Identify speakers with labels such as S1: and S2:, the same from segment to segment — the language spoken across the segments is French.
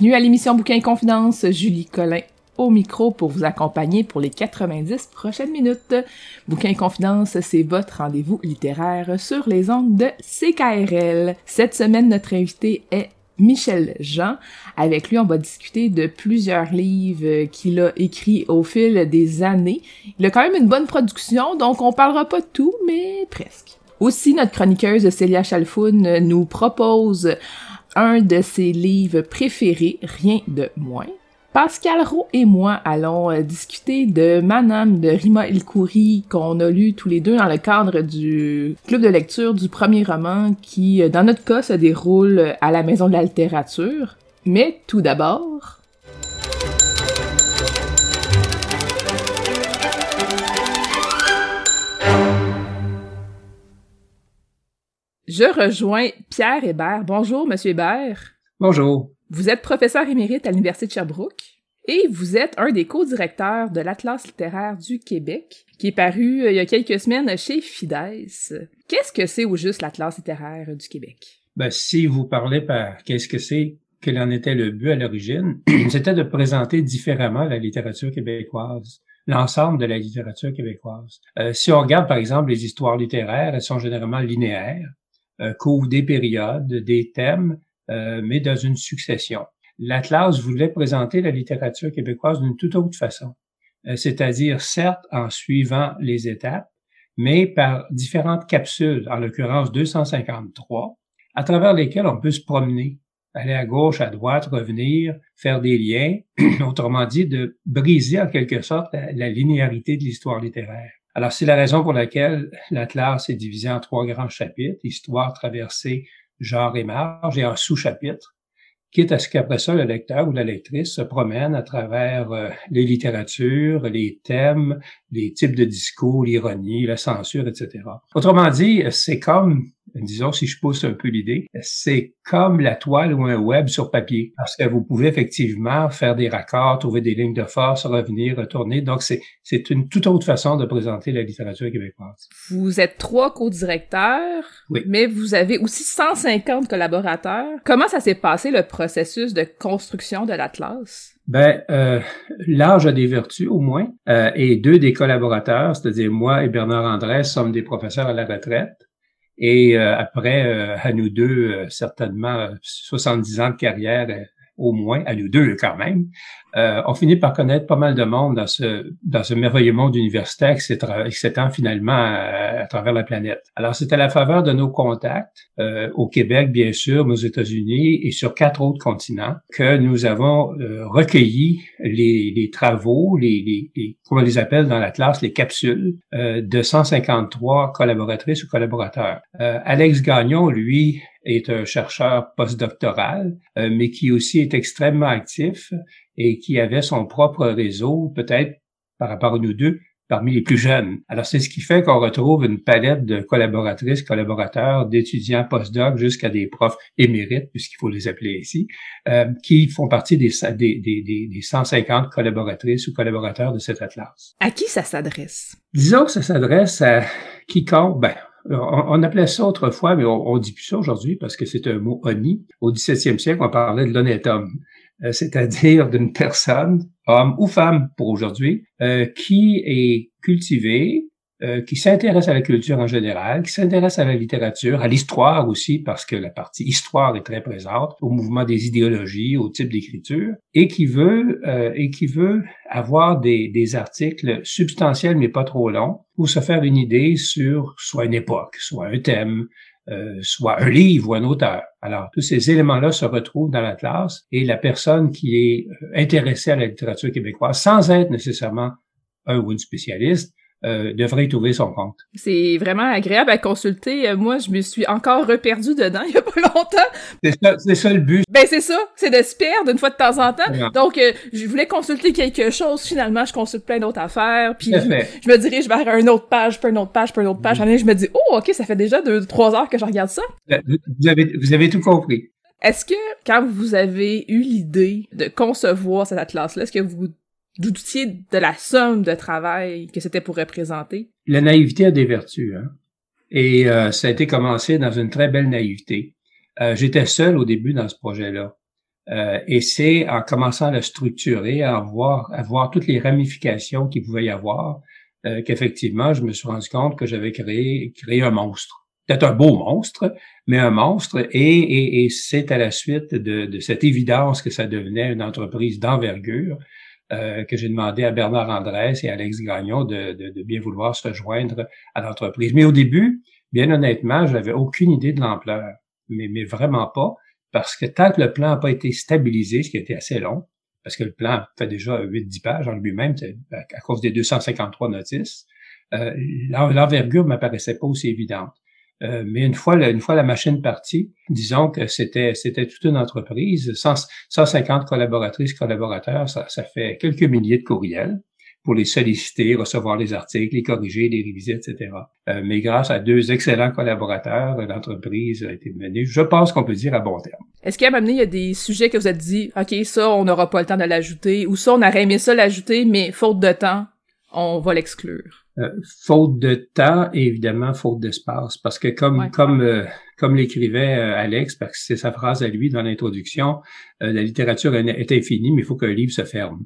S1: Bienvenue à l'émission Bouquin Confidence, Julie Collin au micro pour vous accompagner pour les 90 prochaines minutes. Bouquin Confidence, c'est votre rendez-vous littéraire sur les ondes de CKRL. Cette semaine, notre invité est Michel Jean. Avec lui, on va discuter de plusieurs livres qu'il a écrits au fil des années. Il a quand même une bonne production, donc on parlera pas de tout, mais presque. Aussi, notre chroniqueuse Célia Chalfoun nous propose un de ses livres préférés, rien de moins. Pascal Rowe et moi allons euh, discuter de Manam de Rima Ilkouri qu'on a lu tous les deux dans le cadre du club de lecture du premier roman qui, euh, dans notre cas, se déroule à la Maison de la littérature. Mais tout d'abord... Je rejoins Pierre Hébert. Bonjour, Monsieur Hébert.
S2: Bonjour.
S1: Vous êtes professeur émérite à l'Université de Sherbrooke et vous êtes un des co-directeurs de l'Atlas littéraire du Québec, qui est paru euh, il y a quelques semaines chez Fides. Qu'est-ce que c'est au juste l'Atlas littéraire du Québec?
S2: Ben, si vous parlez par qu'est-ce que c'est, quel en était le but à l'origine, c'était de présenter différemment la littérature québécoise l'ensemble de la littérature québécoise. Euh, si on regarde, par exemple, les histoires littéraires, elles sont généralement linéaires euh, couvrent des périodes, des thèmes, euh, mais dans une succession. L'Atlas voulait présenter la littérature québécoise d'une toute autre façon, euh, c'est-à-dire certes en suivant les étapes, mais par différentes capsules, en l'occurrence 253, à travers lesquelles on peut se promener, aller à gauche, à droite, revenir, faire des liens, autrement dit, de briser en quelque sorte la linéarité de l'histoire littéraire. Alors, c'est la raison pour laquelle l'Atlas est divisé en trois grands chapitres, histoire, traversée, genre et marge, et un sous-chapitre, quitte à ce qu'après ça, le lecteur ou la lectrice se promène à travers euh, les littératures, les thèmes, les types de discours, l'ironie, la censure, etc. Autrement dit, c'est comme disons si je pousse un peu l'idée, c'est comme la toile ou un web sur papier, parce que vous pouvez effectivement faire des raccords, trouver des lignes de force, revenir, retourner. Donc, c'est, c'est une toute autre façon de présenter la littérature québécoise.
S1: Vous êtes trois co-directeurs,
S2: oui.
S1: mais vous avez aussi 150 collaborateurs. Comment ça s'est passé le processus de construction de l'Atlas?
S2: Ben, euh, l'âge a des vertus au moins, euh, et deux des collaborateurs, c'est-à-dire moi et Bernard Andrès, sommes des professeurs à la retraite. Et euh, après, euh, à nous deux, euh, certainement 70 ans de carrière au moins, à nous deux quand même, euh, on finit par connaître pas mal de monde dans ce dans ce merveilleux monde universitaire qui s'étend finalement à, travers la planète. Alors c'est à la faveur de nos contacts euh, au Québec bien sûr, mais aux États-Unis et sur quatre autres continents que nous avons euh, recueilli les, les, travaux, les, les, les comment on les appelle dans la classe, les capsules euh, de 153 collaboratrices ou collaborateurs. Euh, Alex Gagnon, lui, est un chercheur postdoctoral, euh, mais qui aussi est extrêmement actif et qui avait son propre réseau, peut-être par rapport à nous deux, parmi les plus jeunes. Alors, c'est ce qui fait qu'on retrouve une palette de collaboratrices, collaborateurs, d'étudiants postdocs jusqu'à des profs émérites, puisqu'il faut les appeler ici, euh, qui font partie des, des, des, des 150 collaboratrices ou collaborateurs de cet atlas.
S1: À qui ça s'adresse?
S2: Disons que ça s'adresse à quiconque, ben, on, appelait ça autrefois, mais on, on dit plus ça aujourd'hui parce que c'est un mot honni. Au 17e siècle, on parlait de l'honnête homme, c'est-à-dire d'une personne homme ou femme pour aujourd'hui, euh, qui est cultivé, euh, qui s'intéresse à la culture en général, qui s'intéresse à la littérature, à l'histoire aussi, parce que la partie histoire est très présente, au mouvement des idéologies, au type d'écriture, et qui veut euh, et qui veut avoir des, des articles substantiels mais pas trop longs pour se faire une idée sur soit une époque, soit un thème, euh, soit un livre ou un auteur. Alors, tous ces éléments-là se retrouvent dans l'Atlas et la personne qui est intéressée à la littérature québécoise, sans être nécessairement un ou une spécialiste, euh, devrait y trouver son compte.
S1: C'est vraiment agréable à consulter. Euh, moi, je me suis encore reperdu dedans il y a pas longtemps.
S2: C'est ça, c'est ça le but.
S1: Ben c'est ça, c'est de se perdre une fois de temps en temps. Donc, euh, je voulais consulter quelque chose. Finalement, je consulte plein d'autres affaires. Puis, je, me dirige vers une autre page, puis une autre page, puis une autre page. Mm. Je me dis, oh, ok, ça fait déjà deux, trois heures que je regarde ça.
S2: Vous avez, vous avez tout compris.
S1: Est-ce que quand vous avez eu l'idée de concevoir cette atlas-là, est-ce que vous doutiez de la somme de travail que c'était pour représenter?
S2: La naïveté a des vertus, hein? Et euh, ça a été commencé dans une très belle naïveté. Euh, J'étais seul au début dans ce projet-là. Euh, et c'est en commençant à le structurer, à voir, à voir toutes les ramifications qu'il pouvait y avoir, euh, qu'effectivement, je me suis rendu compte que j'avais créé, créé un monstre. Peut-être un beau monstre, mais un monstre. Et, et, et c'est à la suite de, de, cette évidence que ça devenait une entreprise d'envergure euh, que j'ai demandé à Bernard Andrès et Alex Gagnon de, de, de bien vouloir se rejoindre à l'entreprise. Mais au début, bien honnêtement, j'avais aucune idée de l'ampleur, mais, mais vraiment pas, parce que tant que le plan n'a pas été stabilisé, ce qui a été assez long, parce que le plan fait déjà 8-10 pages en lui-même, à cause des 253 notices, euh, l'envergure m'apparaissait pas aussi évidente. Euh, mais une fois, la, une fois la machine partie, disons que c'était c'était toute une entreprise, 150 collaboratrices, collaborateurs, ça, ça fait quelques milliers de courriels pour les solliciter, recevoir les articles, les corriger, les réviser, etc. Euh, mais grâce à deux excellents collaborateurs, l'entreprise a été menée, je pense qu'on peut dire à bon terme.
S1: Est-ce qu'à un il y a des sujets que vous êtes dit, OK, ça, on n'aura pas le temps de l'ajouter, ou ça, on aurait aimé ça l'ajouter, mais faute de temps, on va l'exclure?
S2: Euh, faute de temps et évidemment faute d'espace. Parce que comme comme euh, comme l'écrivait euh, Alex parce que c'est sa phrase à lui dans l'introduction la littérature est infinie mais il faut qu'un livre se ferme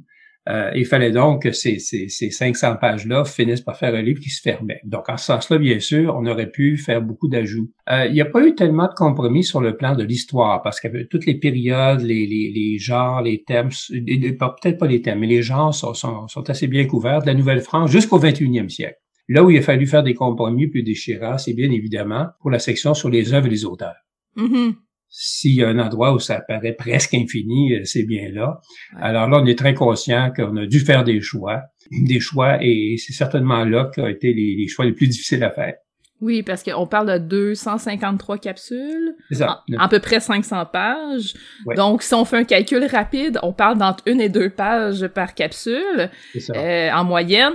S2: euh, il fallait donc que ces, ces, ces 500 pages-là finissent par faire un livre qui se fermait. Donc, en ce sens-là, bien sûr, on aurait pu faire beaucoup d'ajouts. Euh, il n'y a pas eu tellement de compromis sur le plan de l'histoire, parce que toutes les périodes, les, les, les genres, les thèmes, peut-être pas les thèmes, mais les genres sont, sont, sont assez bien couverts de la Nouvelle-France jusqu'au 21e siècle. Là où il a fallu faire des compromis plus déchirants, c'est bien évidemment pour la section sur les œuvres et les auteurs.
S1: Mm-hmm
S2: s'il y a un endroit où ça paraît presque infini, euh, c'est bien là. Alors là, on est très conscient qu'on a dû faire des choix, des choix, et c'est certainement là qu'ont été les, choix les plus difficiles à faire.
S1: Oui, parce qu'on parle de 253 capsules,
S2: ça,
S1: à peu près 500 pages. Donc, si on fait un calcul rapide, on parle d'entre une et deux pages par capsule euh, en moyenne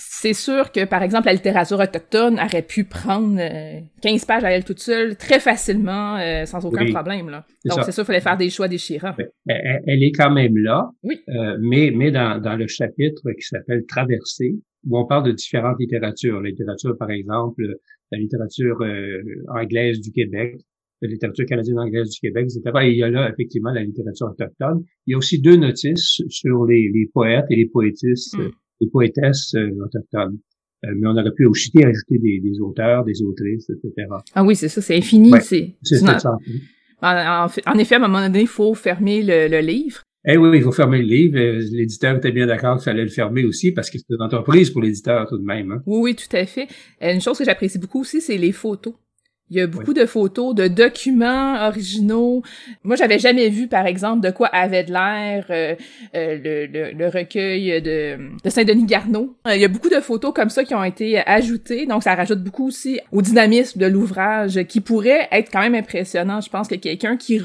S1: c'est sûr que, par exemple, la littérature autochtone aurait pu prendre 15 euh, pages à elle toute seule très facilement, euh, sans aucun problème. Là. Donc, c'est sûr qu'il fallait faire des choix déchirants.
S2: Elle, est quand même là,
S1: oui.
S2: Euh, mais, mais dans, dans le chapitre qui s'appelle Traversée, où on parle de différentes littératures. La littérature, par exemple, la littérature anglaise du Québec, la littérature canadienne anglaise du Québec, etc. Et il y a là, effectivement, la littérature autochtone. Il y a aussi deux notices sur les, les poètes et les poétisses hmm des poétesses euh, autochtones. Euh, mais on aurait pu aussi ajouter des, des, auteurs, des autrices, etc.
S1: Ah oui, c'est ça, c'est infini. c'est
S2: c'est ça.
S1: En, en, effet, à un moment donné, il faut fermer le, le livre.
S2: Eh oui, il faut fermer le livre. Euh, l'éditeur était bien d'accord qu'il fallait le fermer aussi parce que c'est une entreprise pour l'éditeur tout de même. Hein.
S1: Oui, oui, tout à fait. Une chose que j'apprécie beaucoup aussi, c'est les photos. Il y a beaucoup de photos, de documents originaux. Moi, j'avais jamais vu, par exemple, de quoi avait de l'air euh, euh, le, le, recueil de, de Saint-Denis Garneau. Euh, il y a beaucoup de photos comme ça qui ont été ajoutées, donc ça rajoute beaucoup aussi au dynamisme de l'ouvrage, qui pourrait être quand même impressionnant. Je pense que quelqu'un qui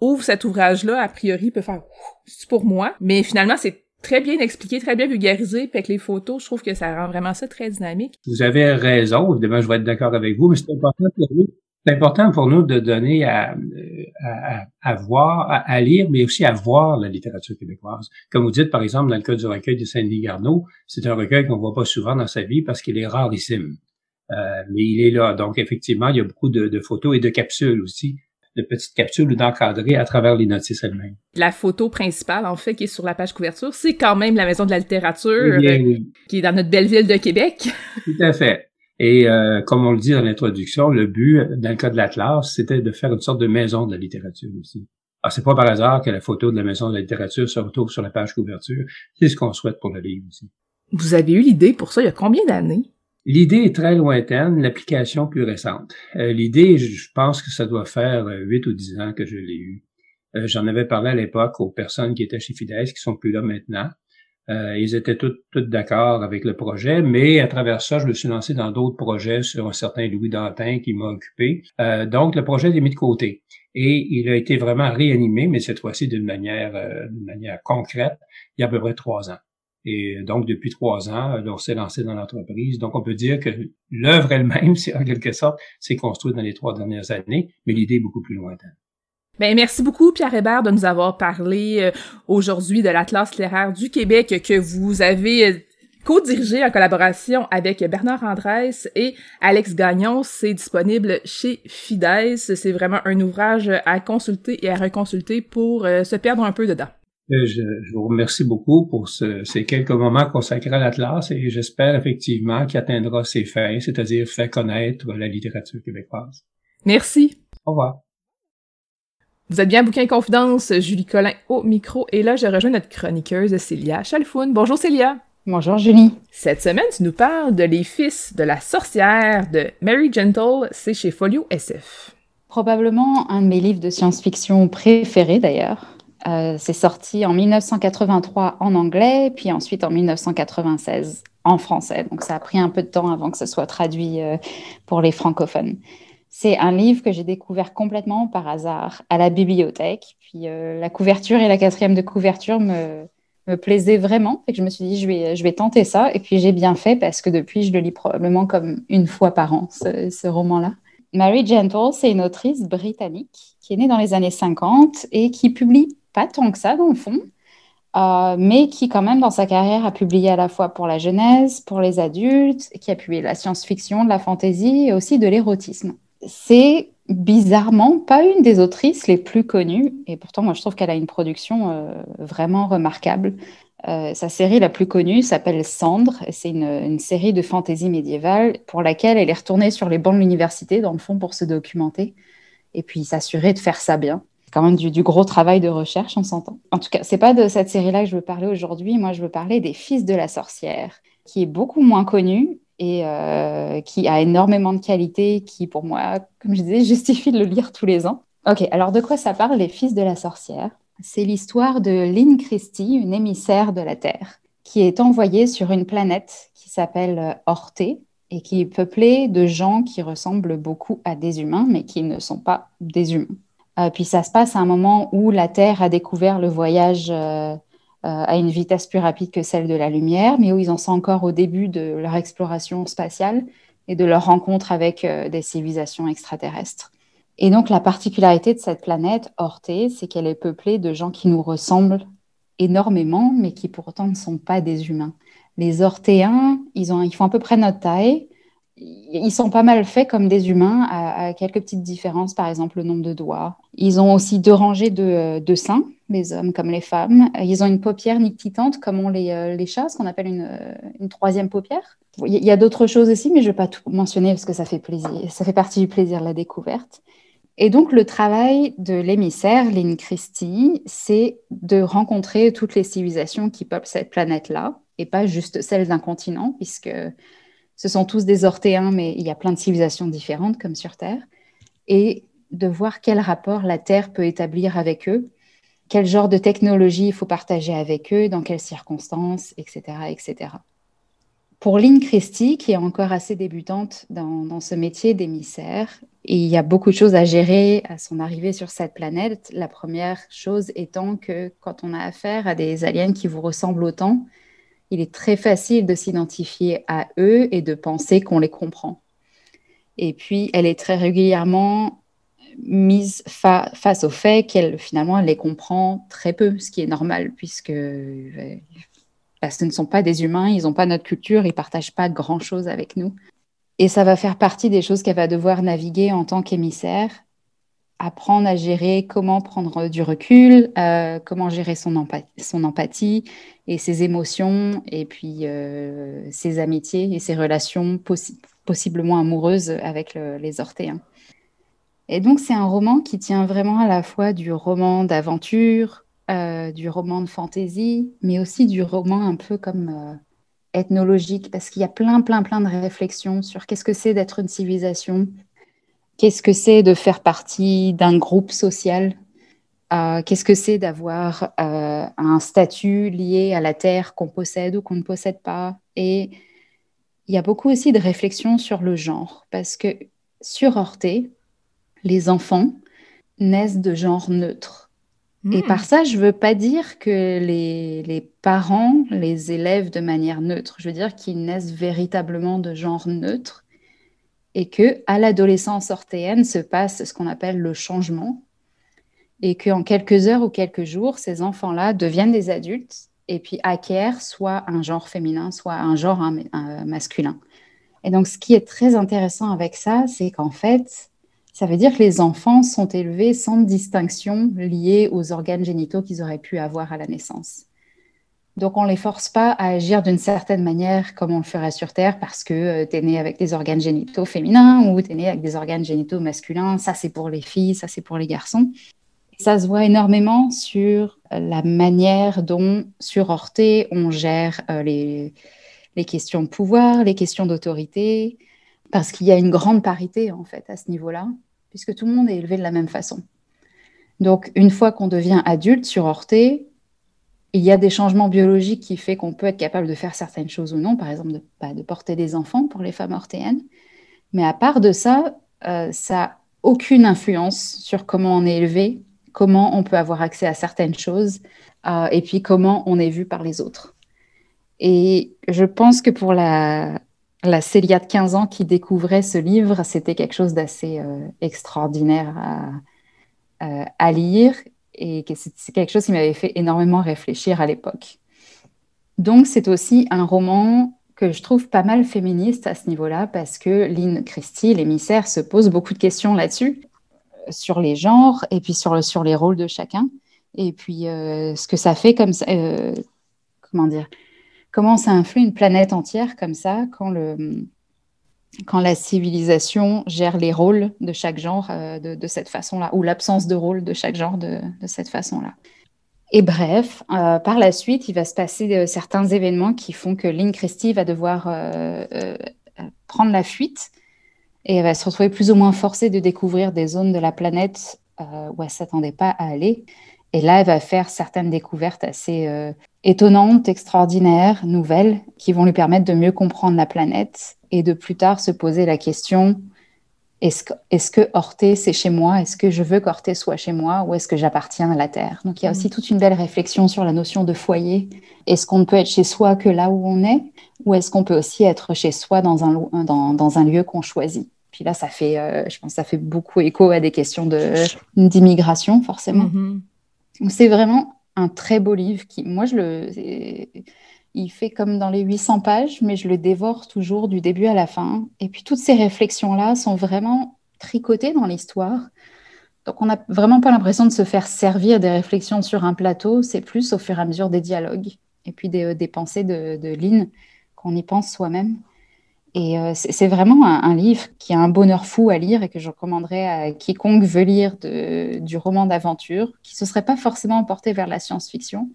S1: ouvre cet ouvrage-là, a priori, peut faire « c'est pour moi », mais finalement, c'est très bien expliqué, très bien vulgarisé, puis avec les photos, je trouve que ça rend vraiment ça très dynamique.
S2: Vous avez raison, évidemment, je vais être d'accord avec vous, mais c'est important pour nous. C'est important pour nous de donner à, à, à voir, à, lire, mais aussi à voir la littérature québécoise. Comme vous dites, par exemple, dans le cas du recueil de Saint-Denis Garneau, c'est un recueil qu'on voit pas souvent dans sa vie parce qu'il est rarissime. Euh, mais il est là. Donc, effectivement, il y a beaucoup de, de photos et de capsules aussi de petites capsules ou d'encadrer à travers les notices elles-mêmes.
S1: La photo principale, en fait, qui est sur la page couverture, c'est quand même la Maison de la littérature, euh, qui est dans notre belle ville de Québec.
S2: Tout à fait. Et euh, comme on le dit dans l'introduction, le but, dans le cas de l'Atlas, c'était de faire une sorte de maison de la littérature aussi. Alors, c'est pas par hasard que la photo de la maison de la littérature se retrouve sur la page couverture. C'est ce qu'on souhaite pour le livre aussi.
S1: Vous avez eu l'idée pour ça il y a combien d'années?
S2: L'idée est très lointaine, l'application plus récente. Euh, l'idée, je pense que ça doit faire euh, huit ou dix ans que je l'ai eue. Euh, j'en avais parlé à l'époque aux personnes qui étaient chez Fides, qui sont plus là maintenant. ils étaient toutes d'accord avec le projet, mais à travers ça, je me suis lancé dans d'autres projets sur un certain Louis Dantin qui m'a occupé. donc, le projet est mis de côté. Et il a été vraiment réanimé, mais cette fois-ci d'une manière, d'une manière concrète, il y a à peu près trois ans. Et donc, depuis trois ans, on s'est lancé dans l'entreprise. Donc, on peut dire que l'œuvre elle-même, c'est en quelque sorte, s'est construite dans les trois dernières années, mais l'idée est beaucoup plus lointaine.
S1: Bien, merci beaucoup, Pierre Hébert, de nous avoir parlé euh, aujourd'hui de l'Atlas littéraire du Québec que vous avez euh, co-dirigé en collaboration avec Bernard Andrès et Alex Gagnon. C'est disponible chez Fides. C'est vraiment un ouvrage à consulter et à reconsulter pour euh, se perdre un peu dedans.
S2: Euh, je, vous remercie beaucoup pour ces quelques moments consacrés à l'Atlas et j'espère effectivement qu'il atteindra ses fins, c'est-à-dire faire connaître la littérature québécoise.
S1: Merci.
S2: Au revoir.
S1: Vous êtes bien Bouquin Confidence, Julie Collin au micro et là je rejoins notre chroniqueuse Célia Chalfoun. Bonjour Célia.
S3: Bonjour Julie.
S1: Cette semaine, tu nous parles de Les Fils de la sorcière de Mary Gentle, c'est chez Folio SF.
S3: Probablement un de mes livres de science-fiction préférés d'ailleurs. Euh, c'est sorti en 1983 en anglais, puis ensuite en 1996 en français. Donc ça a pris un peu de temps avant que ce soit traduit euh, pour les francophones. C'est un livre que j'ai découvert complètement par hasard à la bibliothèque. Puis euh, la couverture et la quatrième de couverture me, plaisaient vraiment. Et que je me suis dit, je vais, je vais tenter ça. Et puis j'ai bien fait parce que depuis, je le lis probablement comme une fois par an, ce, ce roman-là. Mary Gentle, c'est une autrice britannique qui est née dans les années 50 et qui publie pas tant que ça dans le fond, euh, mais qui quand même dans sa carrière a publié à la fois pour la jeunesse, pour les adultes, qui a publié la science-fiction, de la fantasy et aussi de l'érotisme. C'est bizarrement pas une des autrices les plus connues, et pourtant moi je trouve qu'elle a une production euh, vraiment remarquable. Euh, sa série la plus connue s'appelle Cendre, c'est une, une, série de fantasy médiévale pour laquelle elle est retournée sur les bancs de l'université, dans le fond, pour se documenter, et puis s'assurer de faire ça bien quand même du, gros travail de recherche, on s'entend. En tout cas, c'est pas de cette série-là que je veux parler aujourd'hui. Moi, je veux parler des Fils de la sorcière, qui est beaucoup moins connue et euh, qui a énormément de qualité, qui pour moi, comme je disais, justifie de le lire tous les ans. Ok, alors de quoi ça parle, les Fils de la sorcière? C'est l'histoire de Lynn Christie, une émissaire de la Terre, qui est envoyée sur une planète qui s'appelle Orthée et qui est peuplée de gens qui ressemblent beaucoup à des humains, mais qui ne sont pas des humains. Euh, puis ça se passe à un moment où la Terre a découvert le voyage euh, euh, à une vitesse plus rapide que celle de la lumière, mais où ils en sont encore au début de leur exploration spatiale et de leur rencontre avec des civilisations extraterrestres. Et donc la particularité de cette planète, Orthée, c'est qu'elle est peuplée de gens qui nous ressemblent énormément, mais qui pourtant ne sont pas des humains. Les Orthéens, ils, ont, ils font à peu près notre taille, ils sont pas mal faits comme des humains, à, quelques petites différences, par exemple le nombre de doigts. Ils ont aussi deux rangées de, de seins, les hommes comme les femmes. Ils ont une paupière nictitante, comme ont les, euh, les chats, ce qu'on appelle une, euh, une, troisième paupière. Il y a d'autres choses aussi, mais je ne vais pas tout mentionner parce que ça fait plaisir. Ça fait partie du plaisir de la découverte. Et donc, le travail de l'émissaire, Lynn Christie, c'est de rencontrer toutes les civilisations qui peuplent cette planète-là, et pas juste celles d'un continent, puisque ce sont tous des ortéens, mais il y a plein de civilisations différentes comme sur Terre, et de voir quel rapport la Terre peut établir avec eux, quel genre de technologie il faut partager avec eux, dans quelles circonstances, etc. etc. Pour Lynn Christie, qui est encore assez débutante dans, ce métier d'émissaire, il y a beaucoup de choses à gérer à son arrivée sur cette planète, la première chose étant que quand on a affaire à des aliens qui vous ressemblent autant, il est très facile de s'identifier à eux et de penser qu'on les comprend. Et puis, elle est très régulièrement mise face au fait qu'elle, finalement, elle les comprend très peu, ce qui est normal, puisque euh, ce ne sont pas des humains, ils n'ont pas notre culture, ils ne partagent pas grand-chose avec nous. Et ça va faire partie des choses qu'elle va devoir naviguer en tant qu'émissaire, apprendre à gérer comment prendre du recul, euh, comment gérer son, empathie, et ses émotions, et puis euh, ses amitiés et ses relations possiblement amoureuses avec les Ortéens. Et donc c'est un roman qui tient vraiment à la fois du roman d'aventure, euh, du roman de fantaisie, mais aussi du roman un peu comme ethnologique, parce qu'il y a plein, plein, plein de réflexions sur qu'est-ce que c'est d'être une civilisation, Qu'est-ce que c'est de faire partie d'un groupe social? Euh, Qu'est-ce que c'est d'avoir euh, un statut lié à la terre qu'on possède ou qu'on ne possède pas? Et il y a beaucoup aussi de réflexions sur le genre, parce que sur Orté, les enfants naissent de genre neutre. Et hmm. par ça, je ne veux pas dire que les, les, parents les élèvent de manière neutre. Je veux dire qu'ils naissent véritablement de genre neutre et que à l'adolescence ortéenne se passe ce qu'on appelle le changement et qu'en quelques heures ou quelques jours, ces enfants-là deviennent des adultes et puis acquièrent soit un genre féminin, soit un genre masculin. Et donc, ce qui est très intéressant avec ça, c'est qu'en fait, ça veut dire que les enfants sont élevés sans distinction liée aux organes génitaux qu'ils auraient pu avoir à la naissance. Donc, on ne les force pas à agir d'une certaine manière comme on le ferait sur Terre parce que euh, tu es né avec des organes génitaux féminins ou tu es né avec des organes génitaux masculins. Ça, c'est pour les filles, ça, c'est pour les garçons. Ça se voit énormément sur la manière dont, sur Orté, on gère euh, les, les questions de pouvoir, les questions d'autorité, parce qu'il y a une grande parité, en fait, à ce niveau-là, puisque tout le monde est élevé de la même façon. Donc, une fois qu'on devient adulte sur Orté, il y a des changements biologiques qui font qu'on peut être capable de faire certaines choses ou non, par exemple de, bah, de porter des enfants pour les femmes ortéennes. Mais à part de ça, euh, ça n'a aucune influence sur comment on est élevé, comment on peut avoir accès à certaines choses, euh, et puis comment on est vu par les autres. Et je pense que pour la, la Célia de 15 ans qui découvrait ce livre, c'était quelque chose d'assez euh, extraordinaire à, lire et c'est quelque chose qui m'avait fait énormément réfléchir à l'époque. Donc c'est aussi un roman que je trouve pas mal féministe à ce niveau-là parce que Lynn Christie, l'émissaire, se pose beaucoup de questions là-dessus, euh, sur les genres et puis sur, sur les rôles de chacun. Et puis euh, ce que ça fait comme ça, euh, comment dire, comment ça influe une planète entière comme ça quand le, quand la civilisation gère les rôles de chaque genre euh, de, cette façon-là, ou l'absence de rôle de chaque genre de, cette façon-là. Et bref, euh, par la suite, il va se passer euh, certains événements qui font que Lynn Christie va devoir prendre la fuite et elle va se retrouver plus ou moins forcée de découvrir des zones de la planète où elle ne s'attendait pas à aller. Et là, elle va faire certaines découvertes assez étonnantes, extraordinaires, nouvelles, qui vont lui permettre de mieux comprendre la planète et de plus tard se poser la question est-ce que, est que Orté, c'est chez moi? Est-ce que je veux qu'Orté soit chez moi? Ou est-ce que j'appartiens à la Terre? Donc il y a aussi mm. toute une belle réflexion sur la notion de foyer. Est-ce qu'on ne peut être chez soi que là où on est? Ou est-ce qu'on peut aussi être chez soi dans un, dans, dans un lieu qu'on choisit? Puis là, ça fait, euh, je pense ça fait beaucoup écho à des questions d'immigration, forcément. Mm-hmm. C'est vraiment un très beau livre qui, moi, je le il fait comme dans les 800 pages, mais je le dévore toujours du début à la fin. Et puis toutes ces réflexions-là sont vraiment tricotées dans l'histoire. Donc on n'a vraiment pas l'impression de se faire servir des réflexions sur un plateau, c'est plus au fur et à mesure des dialogues et puis des, euh, pensées de, de Lynn qu'on y pense soi-même. Et euh, c'est vraiment un, livre qui a un bonheur fou à lire et que je recommanderais à quiconque veut lire du roman d'aventure, qui ne se serait pas forcément porté vers la science-fiction,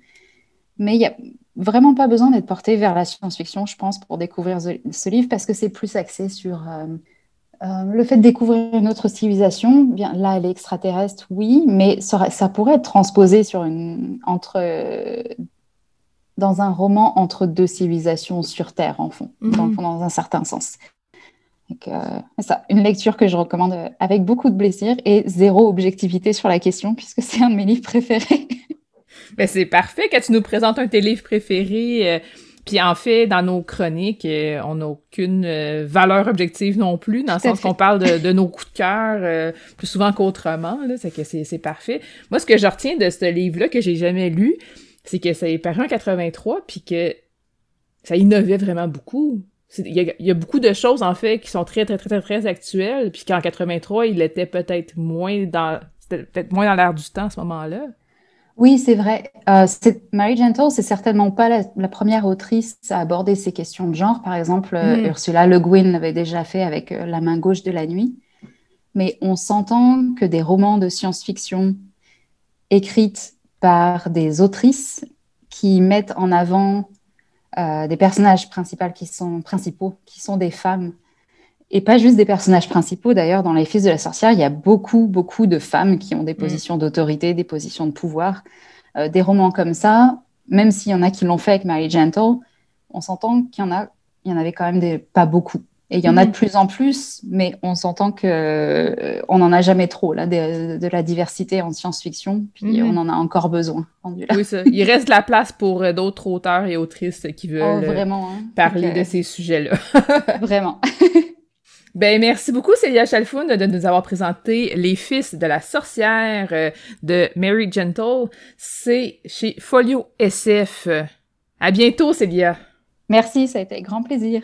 S3: mais il n'y a vraiment pas besoin d'être porté vers la science-fiction, je pense, pour découvrir ce livre, parce que c'est plus axé sur euh, euh, le fait de découvrir une autre civilisation. Là, elle est extraterrestre, oui, mais ça, ça pourrait être transposé sur une, entre, dans un roman entre deux civilisations sur Terre, en fond, dans, mhm. dans, un certain sens. C'est ça, une lecture que je recommande avec beaucoup de plaisir et zéro objectivité sur la question, puisque c'est un de mes livres préférés.
S1: Ben c'est parfait que tu nous présentes un de tes livres préférés. Euh, puis en fait, dans nos chroniques, euh, on n'a aucune euh, valeur objective non plus, dans le sens qu'on parle de, de, nos coups de cœur plus souvent qu'autrement. C'est que c'est parfait. Moi, ce que je retiens de ce livre-là que j'ai jamais lu, c'est que ça est paru en 83, puis que ça innovait vraiment beaucoup. Il y, y, a beaucoup de choses, en fait, qui sont très, très, très, très, très actuelles, puis qu'en 83, il était peut-être moins dans peut-être moins dans l'air du temps à ce moment-là.
S3: Oui, c'est vrai. Euh, Mary Gentle, c'est certainement pas la, première autrice à aborder ces questions de genre. Par exemple, euh, mm. Ursula Le Guin l'avait déjà fait avec euh, La main gauche de la nuit. Mais on s'entend que des romans de science-fiction écrites par des autrices qui mettent en avant des personnages principaux qui sont principaux, qui sont des femmes, et pas juste des personnages principaux. D'ailleurs, dans Les Fils de la sorcière, il y a beaucoup, beaucoup de femmes qui ont des mm. positions d'autorité, des positions de pouvoir. Euh, des romans comme ça, même s'il y en a qui l'ont fait avec Mary Gentle, on s'entend qu'il y en a, il y en avait quand même des, pas beaucoup. Et il y en a de mm. plus en plus, mais on s'entend que euh, on n'en a jamais trop là de, la diversité en science-fiction, puis mm. on en a encore besoin.
S1: Oui, ça. Il reste de la place pour euh, d'autres auteurs et autrices qui veulent oh,
S3: vraiment, hein.
S1: parler de ces sujets-là.
S3: vraiment.
S1: Ben merci beaucoup Célia Chalfoun de nous avoir présenté Les Fils de la sorcière euh, de Mary Gentle. C'est chez Folio SF. À bientôt Célia.
S3: Merci, ça a été un grand plaisir.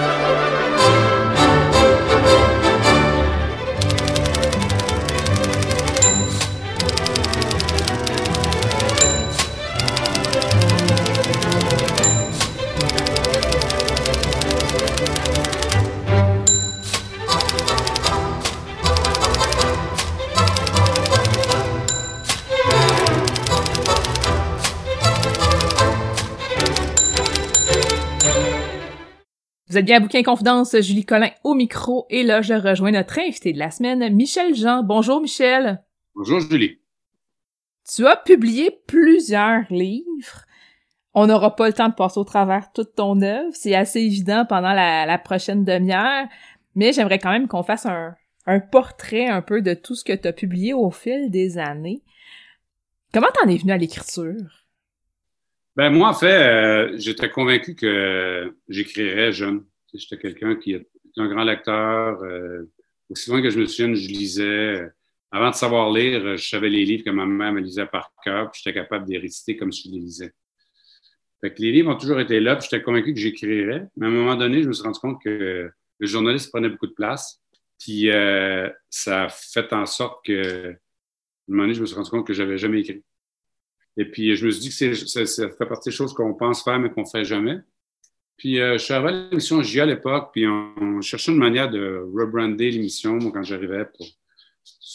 S1: Vous êtes bien à Bouquin Confidence, Julie Collin au micro, et là, je rejoins notre invité de la semaine, Michel Jean. Bonjour, Michel.
S4: Bonjour, Julie.
S1: Tu as publié plusieurs livres. On n'aura pas le temps de passer au travers toute ton œuvre. C'est assez évident pendant la, prochaine demi-heure. Mais j'aimerais quand même qu'on fasse un, portrait un peu de tout ce que tu as publié au fil des années. Comment t'en es venu à l'écriture?
S4: Ben moi, en fait, euh, j'étais convaincu que j'écrirais jeune. J'étais quelqu'un qui est un grand lecteur. Euh, aussi loin que je me souvienne, je lisais. Avant de savoir lire, je savais les livres que ma mère me lisait par cœur, puis j'étais capable de les réciter comme si je les lisais. Fait que les livres ont toujours été là, puis j'étais convaincu que j'écrirais. Mais à un moment donné, je me suis rendu compte que le journaliste prenait beaucoup de place. Puis euh, ça a fait en sorte que, à un moment donné, je me suis rendu compte que j'avais jamais écrit. Et puis, je me suis dit que ça, fait partie des choses qu'on pense faire, mais qu'on ne fait jamais. Puis, euh, je suis arrivé à l'émission J à l'époque, puis on, cherchait une manière de rebrander l'émission, quand j'arrivais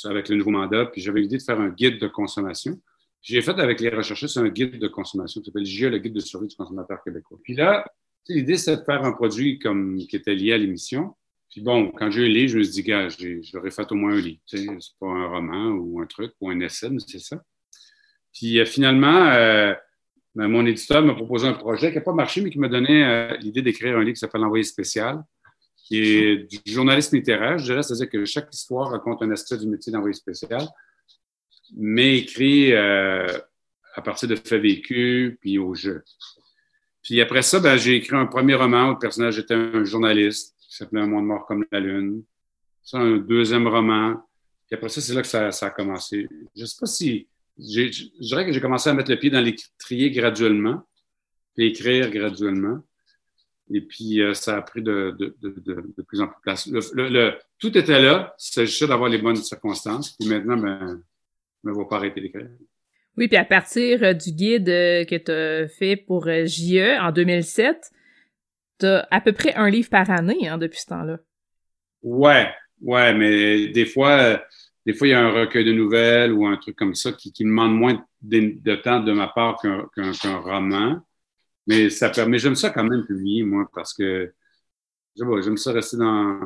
S4: avec le nouveau mandat, puis j'avais l'idée de faire un guide de consommation. J'ai fait avec les recherchistes un guide de consommation qui s'appelle JA, le guide de survie du consommateur québécois. Puis là, l'idée, c'était de faire un produit qui était lié à l'émission. Puis bon, quand j'ai livre, je me suis dit, gars, j'aurais fait au moins un livre. C'est pas un roman ou un truc ou un essai, mais c'est ça. Puis euh, finalement, euh, ben, mon éditeur m'a proposé un projet qui n'a pas marché, mais qui m'a donné euh, l'idée d'écrire un livre qui s'appelle L'envoyé spécial, qui est du journalisme littéraire, je dirais, c'est-à-dire que chaque histoire raconte un aspect du métier d'envoyé spécial, mais écrit à partir de faits vécus, puis au jeu. Puis après ça, ben, j'ai écrit un premier roman où le personnage était un journaliste qui s'appelait Un monde mort comme la lune. C'est un deuxième roman. Puis après ça, c'est là que ça, ça, a commencé. Je ne sais pas si je dirais que j'ai commencé à mettre le pied dans l'écriture graduellement, puis écrire graduellement. Et puis, euh, ça a pris de, de, de, de, plus en plus de place. Le, tout était là, il s'agissait d'avoir les bonnes circonstances. Puis maintenant, ben, je ne vais pas arrêter d'écrire.
S1: Oui, puis à partir euh, du guide euh, que tu as fait pour JE en 2007, tu as à peu près un livre par année hein, depuis ce temps-là.
S4: Ouais, ouais, mais des fois, des fois, il y a un recueil de nouvelles ou un truc comme ça qui, qui demande moins de, temps de ma part qu'un roman. Mais ça permet, j'aime ça quand même publier, moi, parce que j'aime ça rester dans,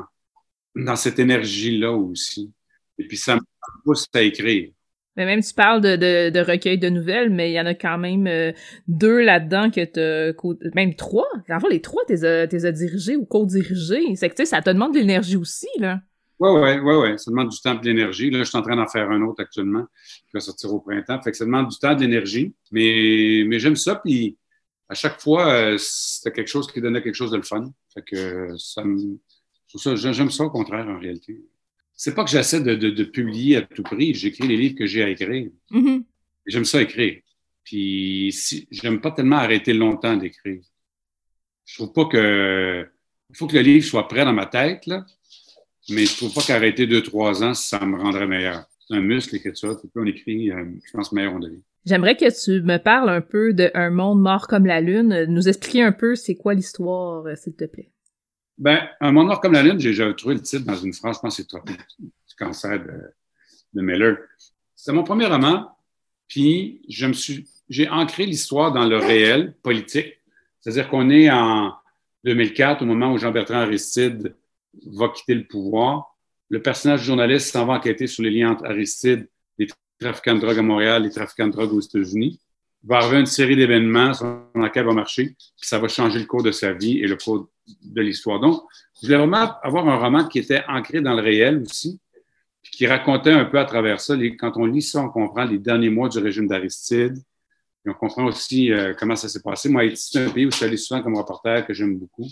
S4: dans cette énergie-là aussi. Et puis, ça me pousse à écrire.
S1: Mais même tu parles de, de, recueil de nouvelles, mais il y en a quand même euh, deux là-dedans que tu même trois. En fait, les trois, tu les as dirigés ou co-dirigés. C'est que tu sais, ça te demande de l'énergie aussi, là.
S4: Oui, oui, oui, oui. Ça demande du temps et de l'énergie. Là, je suis en train d'en faire un autre actuellement qui va sortir au printemps. Fait que ça demande du temps et de l'énergie. Mais, mais j'aime ça. Puis à chaque fois, euh, c'était quelque chose qui donnait quelque chose de le fun. Fait que ça me. J'aime ça au contraire, en réalité. C'est pas que j'essaie de, de, publier à tout prix. J'écris les livres que j'ai à écrire. Mm-hmm. J'aime ça écrire. Puis si, j'aime pas tellement arrêter longtemps d'écrire. Je trouve pas que. Il faut que le livre soit prêt dans ma tête, là mais je trouve pas qu'arrêter deux, trois ans, ça me rendrait meilleur. C'est un muscle, l'écriture. Puis on écrit, euh, je pense, meilleur on devient.
S1: J'aimerais que tu me parles un peu d'un monde mort comme la Lune. Nous expliquer un peu c'est quoi l'histoire, euh, s'il te plaît.
S4: Ben, Un monde mort comme la Lune, j'ai trouvé le titre dans une phrase, je pense que c'est du cancer de, de Miller. C'est mon premier roman, puis je me suis, j'ai ancré l'histoire dans le réel politique. C'est-à-dire qu'on est en 2004, au moment où Jean-Bertrand Aristide va quitter le pouvoir. Le personnage journaliste s'en va enquêter sur les liens entre Aristide, les trafiquants de drogue à Montréal, les trafiquants de drogue aux États-Unis. Il va arriver une série d'événements, son enquête va marcher, puis ça va changer le cours de sa vie et le cours de l'histoire. Donc, je voulais vraiment avoir un roman qui était ancré dans le réel aussi, puis qui racontait un peu à travers ça. quand on lit ça, on comprend les derniers mois du régime d'Aristide, et on comprend aussi euh, comment ça s'est passé. Moi, c'est un pays où je suis allé souvent comme reporter, que j'aime beaucoup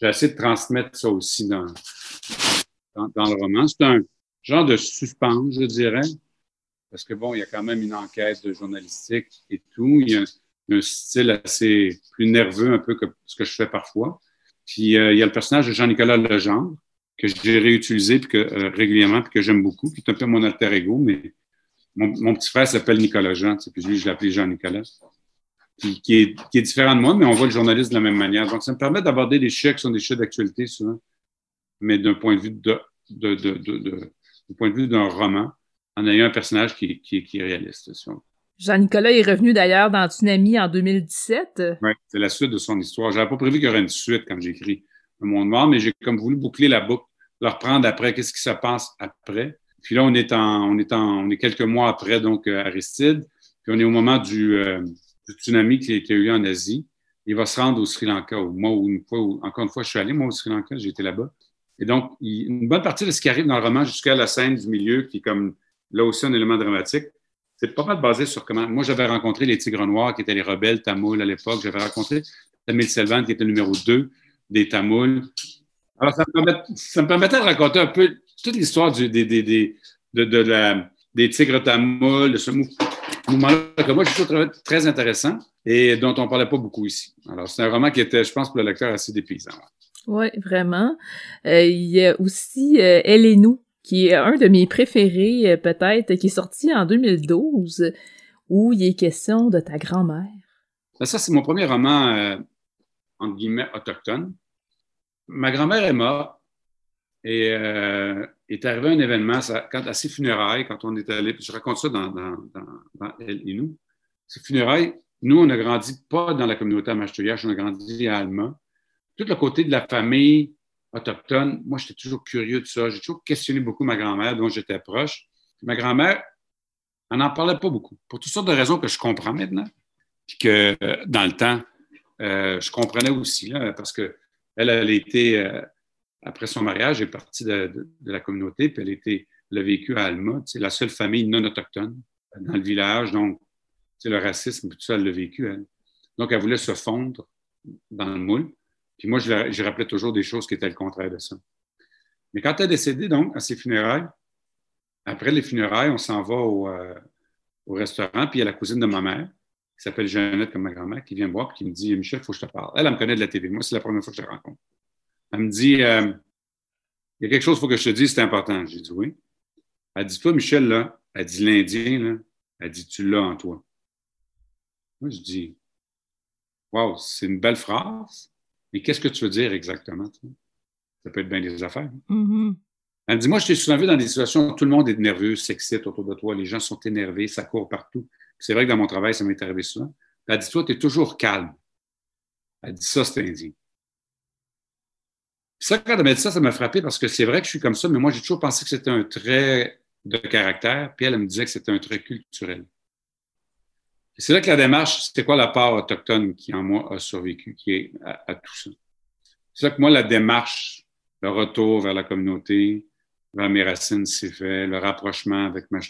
S4: j'ai essayé de transmettre ça aussi dans, dans, le roman. C'est un genre de suspense, je dirais, parce que bon, il y a quand même une enquête journalistique et tout. Il y a un, style assez plus nerveux, un peu que ce que je fais parfois. Puis euh, il y a le personnage de Jean-Nicolas Legendre que j'ai réutilisé puis que, euh, régulièrement puis que j'aime beaucoup, qui est un peu mon alter ego, mais mon, petit frère s'appelle Nicolas Jean, puis lui, je l'appelais Jean-Nicolas qui, est, qui, est, différent de moi, mais on voit le journaliste de la même manière. Donc, ça me permet d'aborder des chèques qui sont des chèques d'actualité souvent, mais d'un point de vue de, de, de, de, point de vue d'un roman, en ayant un personnage qui, qui, qui est réaliste.
S1: Jean-Nicolas est revenu d'ailleurs dans Tsunami en 2017.
S4: Oui, c'est la suite de son histoire. J'avais pas prévu qu'il y aurait une suite quand j'ai écrit Le Monde Mort, mais j'ai comme voulu boucler la boucle, le reprendre après, qu'est-ce qui se passe après. Puis là, on est en, on est en, on est quelques mois après, donc, euh, Aristide. Puis on est au moment du, euh, du tsunami qui, a eu en Asie. Il va se rendre au Sri Lanka. Moi, une fois, encore une fois, je suis allé, moi, au Sri Lanka, été là-bas. Et donc, une bonne partie de ce qui arrive dans le roman jusqu'à la scène du milieu, qui est comme là aussi un élément dramatique, c'est pas mal basé sur comment. Moi, j'avais rencontré les Tigres Noirs, qui étaient les rebelles tamouls à l'époque. J'avais rencontré Tamil Selvan, qui était le numéro 2 des Tamouls. Alors, ça me, permettait de raconter un peu toute l'histoire des, des Tigres Tamouls, de ce mouvement que moi, je trouve très intéressant et dont on ne parlait pas beaucoup ici. Alors, c'est un roman qui était, je pense, pour le lecteur assez dépaysant.
S1: Oui, vraiment. Euh, il y a aussi euh, Elle et nous, qui est un de mes préférés, euh, peut-être, qui est sorti en 2012, où il est question de ta grand-mère.
S4: Ben, ça, c'est mon premier roman, entre guillemets, autochtone. Ma grand-mère est morte et est arrivé un événement quand, à ses funérailles, quand on est allé, je raconte ça dans, Elle et nous. Ces funérailles, nous, on a grandi pas dans la communauté à on a grandi à. Tout le côté de la famille autochtone, moi, j'étais toujours curieux de ça. J'ai toujours questionné beaucoup ma grand-mère, dont j'étais proche. Ma grand-mère, elle n'en parlait pas beaucoup, pour toutes sortes de raisons que je comprends maintenant. Puis que dans le temps, euh, je comprenais aussi, parce qu'elle, elle a été. Euh, après son mariage, elle est partie de, la communauté, puis elle, était, elle a vécu à Alma. C'est la seule famille non autochtone dans le village. Donc, le racisme, tout ça, elle l'a vécu, elle. Donc, elle voulait se fondre dans le moule. Puis moi, je, rappelais toujours des choses qui étaient le contraire de ça. Mais quand elle est décédée, donc, à ses funérailles, après les funérailles, on s'en va au, euh, au, restaurant, puis il y a la cousine de ma mère, qui s'appelle Jeannette, comme ma grand-mère, qui vient me voir, et qui me dit Michel, il faut que je te parle. Elle, elle me connaît de la TV. Moi, c'est la première fois que je la rencontre. Elle me dit euh, Il y a quelque chose qu'il faut que je te dise, c'est important. J'ai dit Oui. Elle dit Toi, Michel, là, elle dit l'Indien, là, elle dit Tu l'as en toi. Moi, je dis Wow, c'est une belle phrase, mais qu'est-ce que tu veux dire exactement? Ça peut être bien des affaires. Mm-hmm. Elle me dit Moi, je t'ai souvent vu dans des situations où tout le monde est nerveux, s'excite autour de toi, les gens sont énervés, ça court partout. C'est vrai que dans mon travail, ça m'est arrivé souvent. Elle dit Toi, tu es toujours calme. Elle dit Ça, c'est indien. Ça, quand elle m'a dit ça, ça m'a frappé parce que c'est vrai que je suis comme ça, mais moi, j'ai toujours pensé que c'était un trait de caractère, puis elle, me disait que c'était un trait culturel. C'est là que la démarche, c'était quoi la part autochtone qui en moi a survécu, qui est à, tout ça? C'est là que moi, la démarche, le retour vers la communauté, vers mes racines s'est fait, le rapprochement avec ma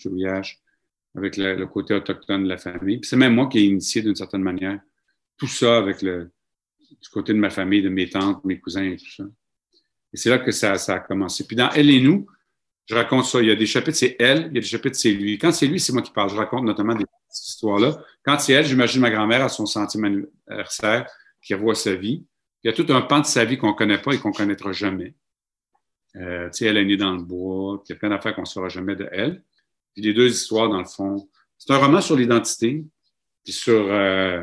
S4: avec le, côté autochtone de la famille. c'est même moi qui ai initié d'une certaine manière tout ça avec le du côté de ma famille, de mes tantes, mes cousins et tout ça. Et c'est là que ça, a commencé. Puis dans Elle et nous, je raconte ça. Il y a des chapitres, c'est elle, il y a des chapitres, c'est lui. Quand c'est lui, c'est moi qui parle. Je raconte notamment des histoires-là. Quand c'est elle, j'imagine ma grand-mère à son centième anniversaire qui revoit sa vie. Il y a tout un pan de sa vie qu'on ne connaît pas et qu'on ne connaîtra jamais. Euh, tu sais, elle est née dans le bois, il y a plein d'affaires qu'on ne saura jamais de elle. Puis les deux histoires, dans le fond. C'est un roman sur l'identité, puis sur, euh,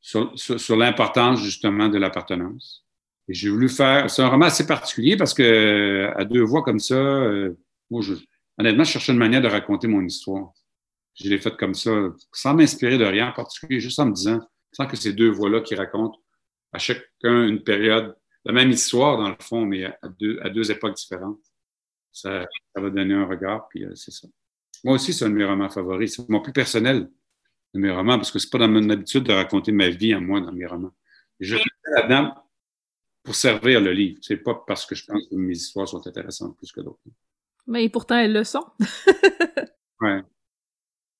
S4: sur, sur, l'importance justement de l'appartenance. Et j'ai voulu faire. C'est un roman assez particulier parce que à deux voix comme ça, euh, moi, je, honnêtement, je cherchais une manière de raconter mon histoire. Je l'ai faite comme ça, sans m'inspirer de rien en particulier, juste en me disant, sans que ces deux voix-là qui racontent à chacun une période, la même histoire dans le fond, mais à deux, à deux époques différentes. Ça, va donner un regard, puis euh, c'est ça. Moi aussi, c'est un de mes romans favoris. C'est mon plus personnel de mes romans, parce que c'est pas dans mon habitude de raconter ma vie à moi dans mes romans. je là-dedans pour servir le livre. C'est pas parce que je pense que mes histoires sont intéressantes plus que d'autres.
S1: Mais pourtant, elles le sont.
S4: ouais.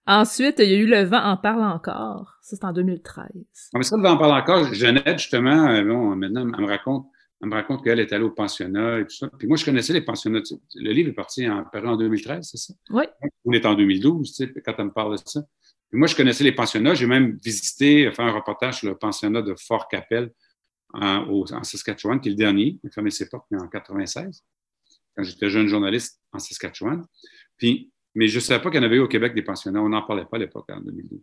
S1: Ensuite, il y a eu Le vent en parle encore. Ça, c'est en 2013.
S4: Ah, mais ça, Le vent en parle encore, Jeannette, justement, euh, bon, maintenant, elle me raconte, elle me raconte qu'elle est allée au pensionnat et tout ça. Puis moi, je connaissais les pensionnats. Le livre est parti en, en 2013, c'est ça?
S1: Oui.
S4: On est en 2012, tu sais, quand elle me parle de ça. Puis moi, je connaissais les pensionnats. J'ai même visité, fait un reportage sur le pensionnat de Fort En, en Saskatchewan, qui est le dernier. Il a fermé ses portes en 96, quand j'étais jeune journaliste en Saskatchewan. Puis mais je ne savais pas qu'il y en avait eu au Québec des pensionnats. On n'en parlait pas à l'époque, en 2012.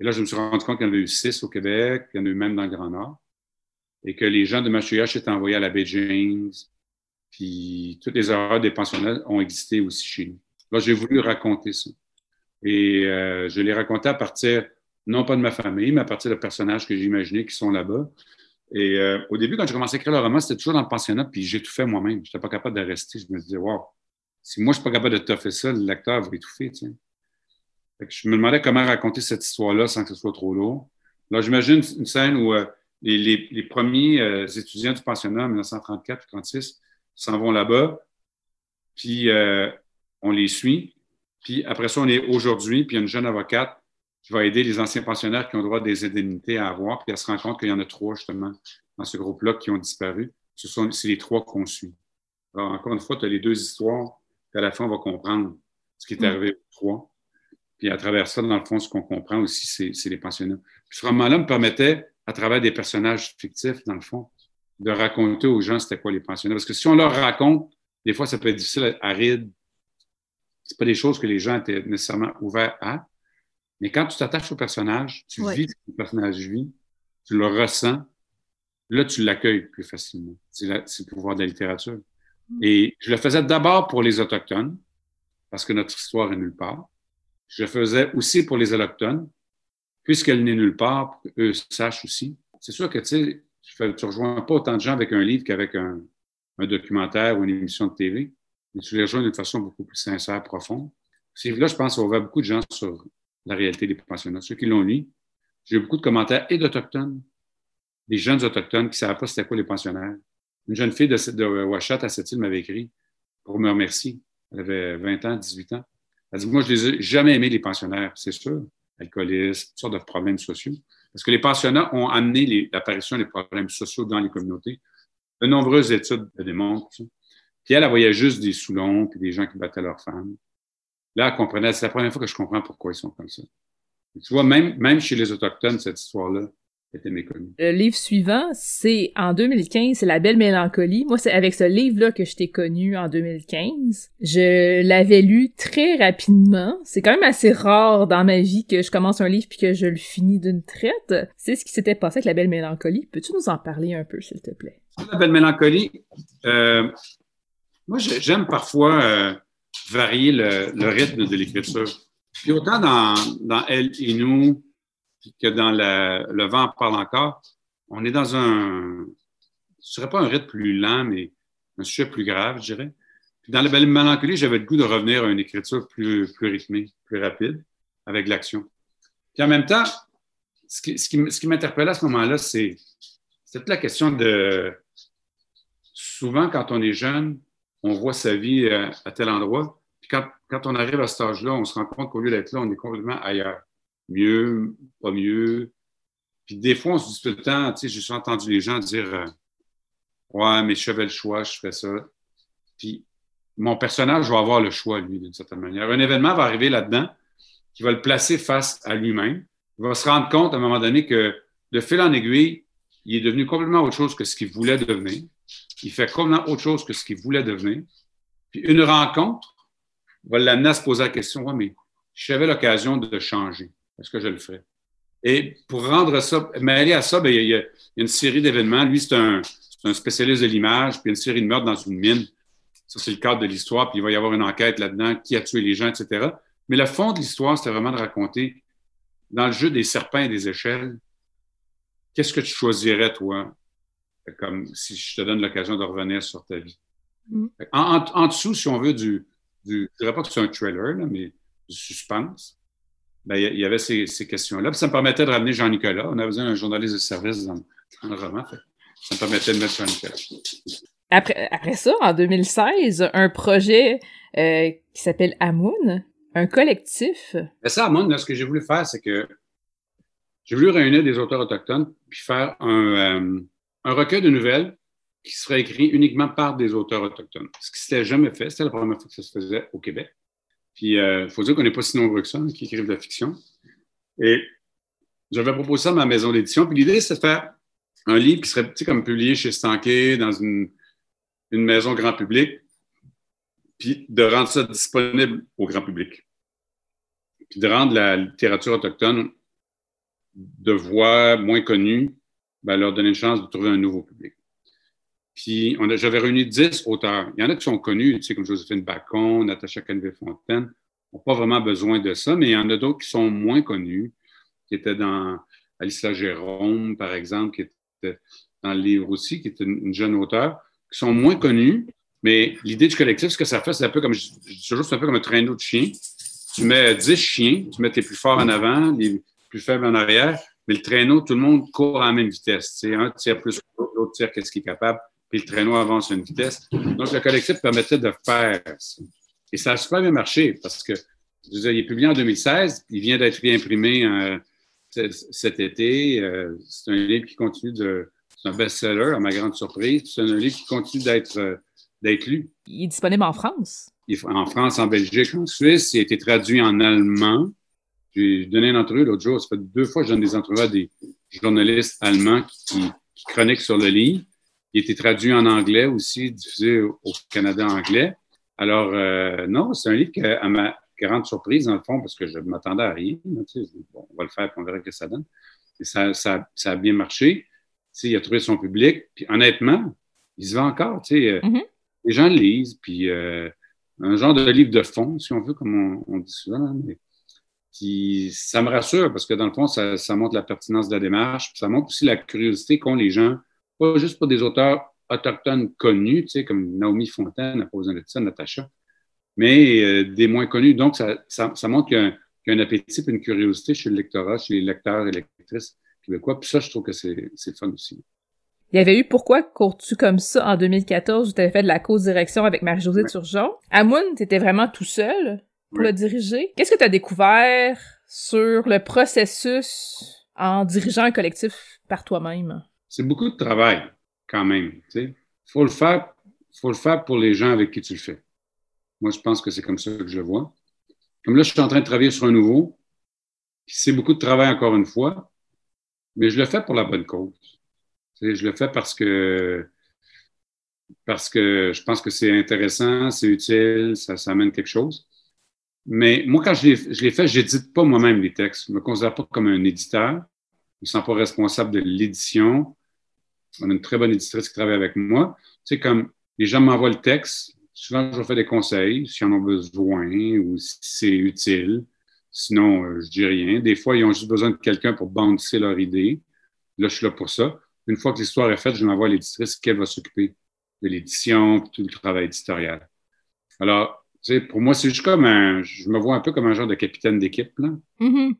S4: Et là, je me suis rendu compte qu'il y en avait eu six au Québec, qu'il y en a eu même dans le Grand Nord, et que les gens de Machouillage étaient envoyés à la baie James, puis toutes les erreurs des pensionnats ont existé aussi chez nous. Là, j'ai voulu raconter ça. Et euh, je l'ai raconté à partir, non pas de ma famille, mais à partir de personnages que j'imaginais qui sont là-bas. Et euh, au début, quand j'ai commencé à écrire le roman, c'était toujours dans le pensionnat, puis j'ai tout fait moi-même. Je n'étais pas capable de rester. Je me disais, wow, si moi, je ne suis pas capable de toffer ça, le lecteur va étouffer. je me demandais comment raconter cette histoire-là sans que ce soit trop lourd. Là, j'imagine une scène où euh, les, premiers euh, étudiants du pensionnat en 1934-36 s'en vont là-bas, puis on les suit. Puis après ça, on est aujourd'hui, puis il y a une jeune avocate qui va aider les anciens pensionnaires qui ont droit des indemnités à avoir, puis elle se rend compte qu'il y en a trois, justement, dans ce groupe-là qui ont disparu. Ce sont, c'est les trois qu'on suit. Alors, encore une fois, tu as les deux histoires à la fin, on va comprendre ce qui est mm. arrivé aux trois. Puis à travers ça, dans le fond, ce qu'on comprend aussi, c'est les pensionnats. Puis ce roman-là me permettait, à travers des personnages fictifs, dans le fond, de raconter aux gens c'était quoi les pensionnats. Parce que si on leur raconte, des fois, ça peut être difficile, aride. C'est pas des choses que les gens étaient nécessairement ouverts à. Mais quand tu t'attaches au personnage, tu vis ce que le personnage vit, tu le ressens, là, tu l'accueilles plus facilement. C'est le pouvoir de la littérature. Et je le faisais d'abord pour les Autochtones, parce que notre histoire est nulle part. Je le faisais aussi pour les Allochtones, puisqu'elle n'est nulle part, pour qu'eux sachent aussi. C'est sûr que, tu sais, tu ne rejoins pas autant de gens avec un livre qu'avec un, un, documentaire ou une émission de TV, mais tu les rejoins d'une façon beaucoup plus sincère, profonde. Livre-là, je pense, va beaucoup de gens sur la réalité des pensionnats. Ceux qui l'ont lu, j'ai eu beaucoup de commentaires et d'Autochtones, des jeunes Autochtones qui ne savaient pas c'était quoi les pensionnaires, une jeune fille de, de à cette île m'avait écrit pour me remercier. Elle avait 20 ans, 18 ans. Elle dit Moi, je les ai jamais aimé, les pensionnaires, c'est sûr. Alcoolisme, toutes sortes de problèmes sociaux. Parce que les pensionnats ont amené l'apparition des problèmes sociaux dans les communautés. De nombreuses études le démontrent. Puis elle, elle voyait juste des Soulons puis des gens qui battaient leurs femmes. Là, elle comprenait. C'est la première fois que je comprends pourquoi ils sont comme ça. tu vois, même, même chez les Autochtones, cette histoire-là,
S1: le livre suivant, c'est en 2015, c'est La Belle Mélancolie. Moi, c'est avec ce livre-là que je t'ai connu en 2015. Je l'avais lu très rapidement. C'est quand même assez rare dans ma vie que je commence un livre puis que je le finis d'une traite. C'est ce qui s'était passé avec La Belle Mélancolie. Peux-tu nous en parler un peu, s'il te plaît?
S4: La Belle Mélancolie, euh, moi, j'aime parfois euh, varier le, rythme de l'écriture. Puis autant dans, Elle et nous, que dans le vent parle encore, on est dans un, ce serait pas un rythme plus lent, mais un sujet plus grave, je dirais. Puis dans la belle mélancolie, j'avais le goût de revenir à une écriture plus, plus rythmée, plus rapide, avec l'action. Puis en même temps, ce qui, ce qui, ce qui m'interpellait à ce moment-là, c'est toute la question de. Souvent, quand on est jeune, on voit sa vie à, à tel endroit. Puis quand, on arrive à cet âge-là, on se rend compte qu'au lieu d'être là, on est complètement ailleurs. Mieux, pas mieux. Puis des fois, on se dit tout le temps, tu sais, j'ai entendu les gens dire euh, Ouais, mais je fais le choix, je ferais ça. Puis mon personnage va avoir le choix, lui, d'une certaine manière. Un événement va arriver là-dedans qui va le placer face à lui-même. Il va se rendre compte à un moment donné que de fil en aiguille, il est devenu complètement autre chose que ce qu'il voulait devenir. Il fait complètement autre chose que ce qu'il voulait devenir. Puis une rencontre va l'amener à se poser la question, ouais, mais j'avais l'occasion de changer. Est-ce que je le ferais? Et pour rendre ça, mêler à ça, bien, il, y a, une série d'événements. Lui, c'est un, un, spécialiste de l'image, puis une série de meurtres dans une mine. Ça, c'est le cadre de l'histoire, puis il va y avoir une enquête là-dedans, qui a tué les gens, etc. Mais le fond de l'histoire, c'était vraiment de raconter, dans le jeu des serpents et des échelles, qu'est-ce que tu choisirais, toi, comme si je te donne l'occasion de revenir sur ta vie. Mm. En, en, dessous, si on veut, du, du je dirais pas que c'est un trailer, là, mais du suspense, ben, il y, avait ces, ces questions-là. Puis ça me permettait de ramener Jean-Nicolas. On avait besoin d'un journaliste de service dans, dans le roman. Fait. Ça me permettait de mettre Jean-Nicolas.
S1: Après, après ça, en 2016, un projet euh, qui s'appelle Amoun, un collectif.
S4: Ben ça, Amoun, là, ce que j'ai voulu faire, c'est que j'ai voulu réunir des auteurs autochtones puis faire un, euh, un recueil de nouvelles qui serait écrit uniquement par des auteurs autochtones. Ce qui s'était jamais fait, c'était la première fois que ça se faisait au Québec. Puis, il euh, faut dire qu'on n'est pas si nombreux que ça hein, qui écrivent de la fiction. Et j'avais proposé ça à ma maison d'édition. Puis l'idée, c'est de faire un livre qui serait comme publié chez Stanké dans une, une maison grand public, puis de rendre ça disponible au grand public. Puis de rendre la littérature autochtone de voix moins connue, ben, leur donner une chance de trouver un nouveau public. Puis j'avais réuni dix auteurs. Il y en a qui sont connus, tu sais, comme Joséphine Bacon, Natacha Canvey-Fontaine, n'ont pas vraiment besoin de ça, mais il y en a d'autres qui sont moins connus, qui étaient dans Alicia Jérôme, par exemple, qui était dans le livre aussi, qui est une, jeune auteure, qui sont moins connus, mais l'idée du collectif, ce que ça fait, c'est un peu comme, je dis toujours, c'est un peu comme un traîneau de chiens. Tu mets dix chiens, tu mets tes plus forts en avant, les plus faibles en arrière, mais le traîneau, tout le monde court à la même vitesse. Un tire plus que l'autre, l'autre tire qu'est-ce qu'il est capable puis le traîneau avance à une vitesse. Donc, le collectif permettait de faire ça. Et ça a super bien marché parce que, je disais, il est publié en 2016, il vient d'être réimprimé euh, cet été. Euh, c'est un livre qui continue de. C'est un best-seller, à ma grande surprise. C'est un livre qui continue d'être euh, d'être lu.
S1: Il est disponible en France?
S4: en France, en Belgique, en Suisse. Il a été traduit en allemand. J'ai donné une entrevue l'autre jour. Ça fait deux fois que je donne des entrevues à des journalistes allemands qui, qui chroniquent sur le livre. Il a été traduit en anglais aussi, diffusé au Canada anglais. Alors, euh, non, c'est un livre qui, à ma grande surprise, dans le fond, parce que je m'attendais à rien. Tu sais, bon, on va le faire, puis on verra ce que ça donne. Et ça, ça, ça a bien marché. Tu sais, il a trouvé son public. Puis honnêtement, il se vend encore. Tu sais, euh, mm-hmm. Les gens le lisent. Puis euh, un genre de livre de fond, si on veut, comme on, dit souvent. Mais, puis ça me rassure parce que dans le fond, ça, ça montre la pertinence de la démarche. Puis ça montre aussi la curiosité qu'ont les gens pas juste pour des auteurs autochtones connus, tu sais, comme Naomi Fontaine, un de ça, Natacha, mais euh, des moins connus. Donc, ça, ça, ça montre qu'il y, y, a un appétit et une curiosité chez le lectorat, chez les lecteurs et lectrices québécois. Puis ça, je trouve que c'est fun aussi.
S1: Il y avait eu Pourquoi cours-tu comme ça en 2014 où tu avais fait de la co-direction avec Marie-Josée ouais. Turgeon. Amoun, tu étais vraiment tout seul pour le diriger. Qu'est-ce que tu as découvert sur le processus en dirigeant un collectif par toi-même?
S4: c'est beaucoup de travail quand même. Il faut le faire, faut le faire pour les gens avec qui tu le fais. Moi, je pense que c'est comme ça que je le vois. Comme là, je suis en train de travailler sur un nouveau. C'est beaucoup de travail encore une fois, mais je le fais pour la bonne cause. je le fais parce que parce que je pense que c'est intéressant, c'est utile, ça, ça, amène quelque chose. Mais moi, quand je l'ai fait, je n'édite pas moi-même les textes. Je ne me considère pas comme un éditeur. Je ne me sens pas responsable de l'édition on a une très bonne éditrice qui travaille avec moi. Tu sais, comme les gens m'envoient le texte, souvent je leur fais des conseils s'ils en ont besoin ou si c'est utile. Sinon, euh, je dis rien. Des fois, ils ont juste besoin de quelqu'un pour bouncer leur idée. Là, je suis là pour ça. Une fois que l'histoire est faite, je l'envoie à l'éditrice qu'elle va s'occuper de l'édition, tout le travail éditorial. Alors, sais, pour moi, c'est juste comme un, je me vois un peu comme un genre de capitaine d'équipe, là. Mm-hmm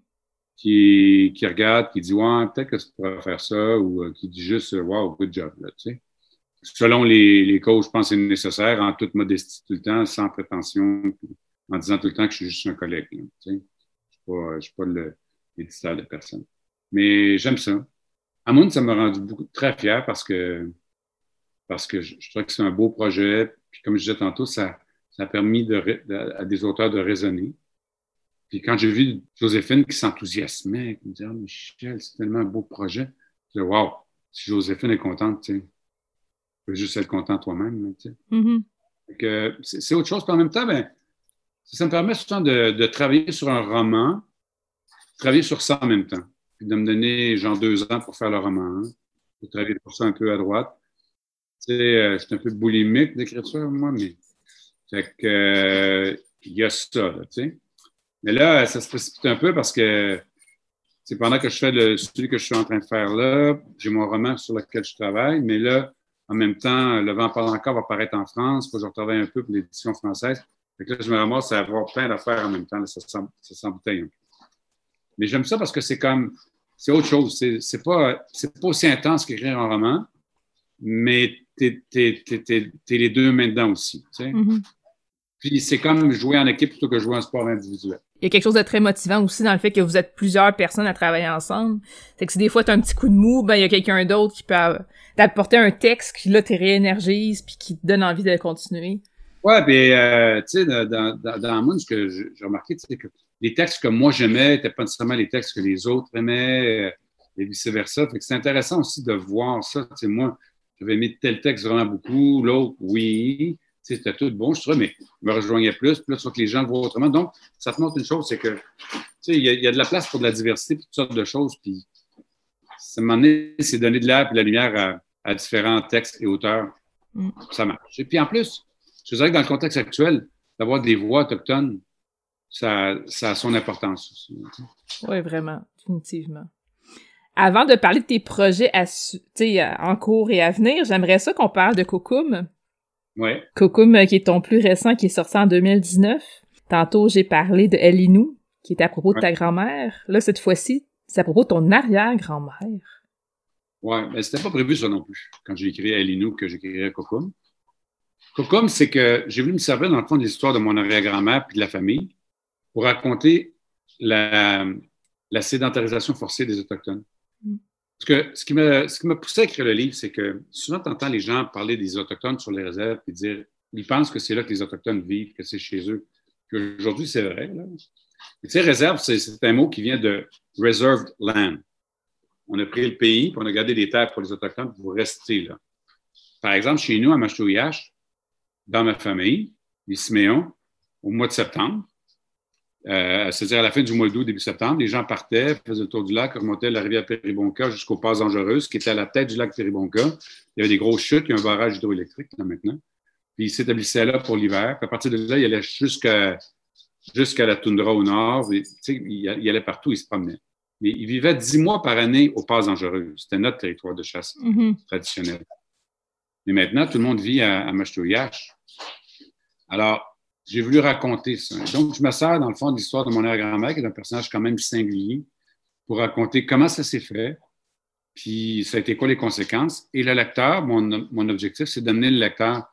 S4: qui, qui regarde, qui dit Ouais, peut-être que tu pourrais faire ça, ou euh, qui dit juste Wow, good job, là, tu sais. selon les, les causes, je pense que c'est nécessaire, en toute modestie tout le temps, sans prétention, en disant tout le temps que je suis juste un collègue. je ne suis pas, l'éditeur de personne. Mais j'aime ça. À mon ça m'a rendu beaucoup, très fier parce que, parce que je, je trouve que c'est un beau projet. Puis comme je disais tantôt, ça, ça a permis de, à des auteurs de raisonner. Puis quand j'ai vu Joséphine qui s'enthousiasmait, qui me disait oh, Michel, c'est tellement un beau projet, je dis Waouh, si Joséphine est contente, tu peux juste être content toi-même. Mm-hmm. C'est autre chose. Puis en même temps, ben, ça me permet souvent de, de, travailler sur un roman, travailler sur ça en même temps. Puis de me donner genre deux ans pour faire le roman, hein, de travailler pour ça un peu à droite. Tu sais, euh, je suis un peu boulimique d'écriture, moi, mais fait que, il y a ça, tu sais. Mais là, ça se précipite un peu parce que c'est pendant que je fais le, celui que je suis en train de faire là, j'ai mon roman sur lequel je travaille, mais là, en même temps, Le vent parle encore va apparaître en France, faut que je retravaille un peu pour l'édition française. Fait que là, je me ramasse à avoir plein d'affaires en même temps, ça s'embouteille un peu. Mais j'aime ça parce que c'est comme, c'est autre chose. C'est pas, pas aussi intense qu'écrire un roman, mais t'es es, les deux mains dedans aussi. Tu sais? Mm-hmm. Puis c'est comme jouer en équipe plutôt que jouer en sport individuel.
S1: Il y a quelque chose de très motivant aussi dans le fait que vous êtes plusieurs personnes à travailler ensemble. C'est que si des fois tu as un petit coup de mou, ben il y a quelqu'un d'autre qui peut t'apporter un texte qui là te réénergise puis qui te donne envie de continuer.
S4: Ouais, ben tu sais dans, dans, dans le monde ce que j'ai remarqué, c'est que les textes que moi j'aimais n'étaient pas nécessairement les textes que les autres aimaient euh, et vice versa. Fait que c'est intéressant aussi de voir ça. Tu sais moi, j'avais aimé tel texte vraiment beaucoup, l'autre oui c'était tout bon, je trouvais, mais je me rejoignais plus. Puis là, tu vois que les gens le voient autrement. Donc, ça te montre une chose, c'est que, il y, y, a de la place pour de la diversité, puis toutes sortes de choses. Puis, ça m'a c'est donner de l'air et de la lumière à, différents textes et auteurs. Mm. Ça marche. Et puis, en plus, je dirais que dans le contexte actuel, d'avoir des voix autochtones, ça, ça a son importance aussi.
S1: Oui, vraiment, définitivement. Avant de parler de tes projets à, en cours et à venir, j'aimerais ça qu'on parle de Kokum.
S4: Ouais.
S1: Kokum, qui est ton plus récent, qui est sorti en 2019. Tantôt, j'ai parlé de Elinou, qui est à propos de ta grand-mère. Là, cette fois-ci, c'est à propos de ton arrière-grand-mère.
S4: Ouais, mais c'était pas prévu ça non plus, quand j'ai écrit Elinou que j'écrirais Kokum. Kokum, c'est que j'ai voulu me servir dans le fond de l'histoire de mon arrière-grand-mère puis de la famille pour raconter la, la sédentarisation forcée des Autochtones. Mm. Parce que ce qui m'a, ce qui m'a poussé à écrire le livre, c'est que souvent, tu entends les gens parler des Autochtones sur les réserves et dire, ils pensent que c'est là que les Autochtones vivent, que c'est chez eux. Aujourd'hui, c'est vrai. Là. tu sais, réserve, c'est, un mot qui vient de reserved land. On a pris le pays, puis on a gardé des terres pour les Autochtones pour rester là. Par exemple, chez nous, à Machouillache, dans ma famille, les Siméons, au mois de septembre, euh, c'est-à-dire à la fin du mois d'août, début septembre, les gens partaient, faisaient le tour du lac, remontaient la rivière Péribonka jusqu'aux passes dangereuses, qui était à la tête du lac Péribonka. Il y avait des grosses chutes, il y a un barrage hydroélectrique là maintenant. Puis ils s'établissaient là pour l'hiver. Puis à partir de là, il allait jusqu'à la toundra au nord. Et, il, il allait partout, il se promenait. Mais il vivait dix mois par année aux passes dangereuses. C'était notre territoire de chasse mm-hmm. traditionnel. Mais maintenant, tout le monde vit à, à Alors, j'ai voulu raconter ça. Donc, je me sers, dans le fond, de l'histoire de mon arrière-grand-mère, qui est un personnage quand même singulier, pour raconter comment ça s'est fait, puis ça a été quoi les conséquences. Et le lecteur, mon, mon objectif, c'est d'amener le lecteur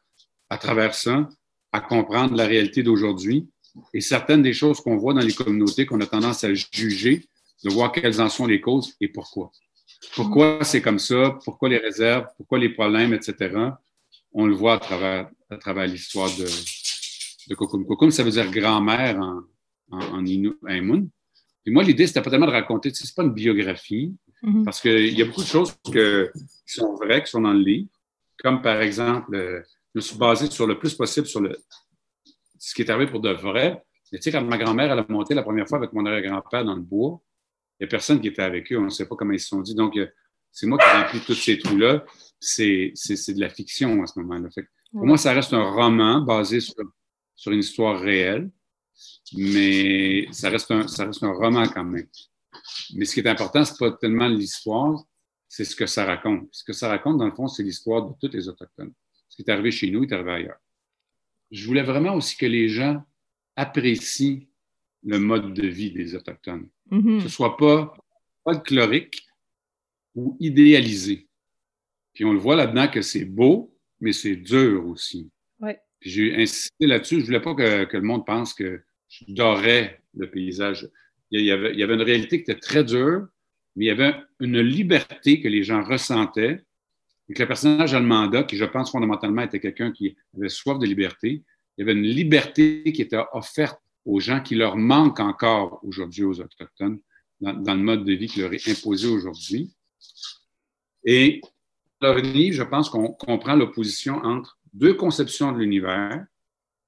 S4: à travers ça à comprendre la réalité d'aujourd'hui et certaines des choses qu'on voit dans les communautés qu'on a tendance à juger, de voir quelles en sont les causes et pourquoi. Pourquoi c'est comme ça, pourquoi les réserves, pourquoi les problèmes, etc. On le voit à travers, à travers l'histoire de, de Kokum. Kokum, ça veut dire grand-mère en, en, en Et moi, l'idée, c'était pas tellement de raconter, c'est pas une biographie, mm-hmm. parce qu'il y a beaucoup de choses que, qui sont vraies, qui sont dans le livre, comme par exemple, euh, je me suis basé sur le plus possible sur le, ce qui est arrivé pour de vrai. tu sais, quand ma grand-mère, elle a monté la première fois avec mon arrière-grand-père dans le bois, il n'y a personne qui était avec eux, on ne sait pas comment ils se sont dit. Donc, c'est moi qui ai rempli tous ces trous-là. C'est de la fiction à ce moment-là. Pour moi, ça reste un roman basé sur sur une histoire réelle, mais ça reste un, ça reste un roman quand même. Mais ce qui est important, c'est pas tellement l'histoire, c'est ce que ça raconte. Ce que ça raconte, dans le fond, c'est l'histoire de tous les Autochtones. Ce qui est arrivé chez nous est arrivé ailleurs. Je voulais vraiment aussi que les gens apprécient le mode de vie des Autochtones. Mm-hmm. Que ce soit pas folklorique ou idéalisé. Puis on le voit là-dedans que c'est beau, mais c'est dur aussi. J'ai insisté là-dessus. Je voulais pas que, le monde pense que je dorais le paysage. Il y, avait, une réalité qui était très dure, mais il y avait une liberté que les gens ressentaient et que le personnage Almanda, qui je pense fondamentalement était quelqu'un qui avait soif de liberté, il y avait une liberté qui était offerte aux gens qui leur manquent encore aujourd'hui aux Autochtones dans, dans, le mode de vie qui leur est imposé aujourd'hui. Et dans le livre, je pense qu'on comprend l'opposition entre deux conceptions de l'univers,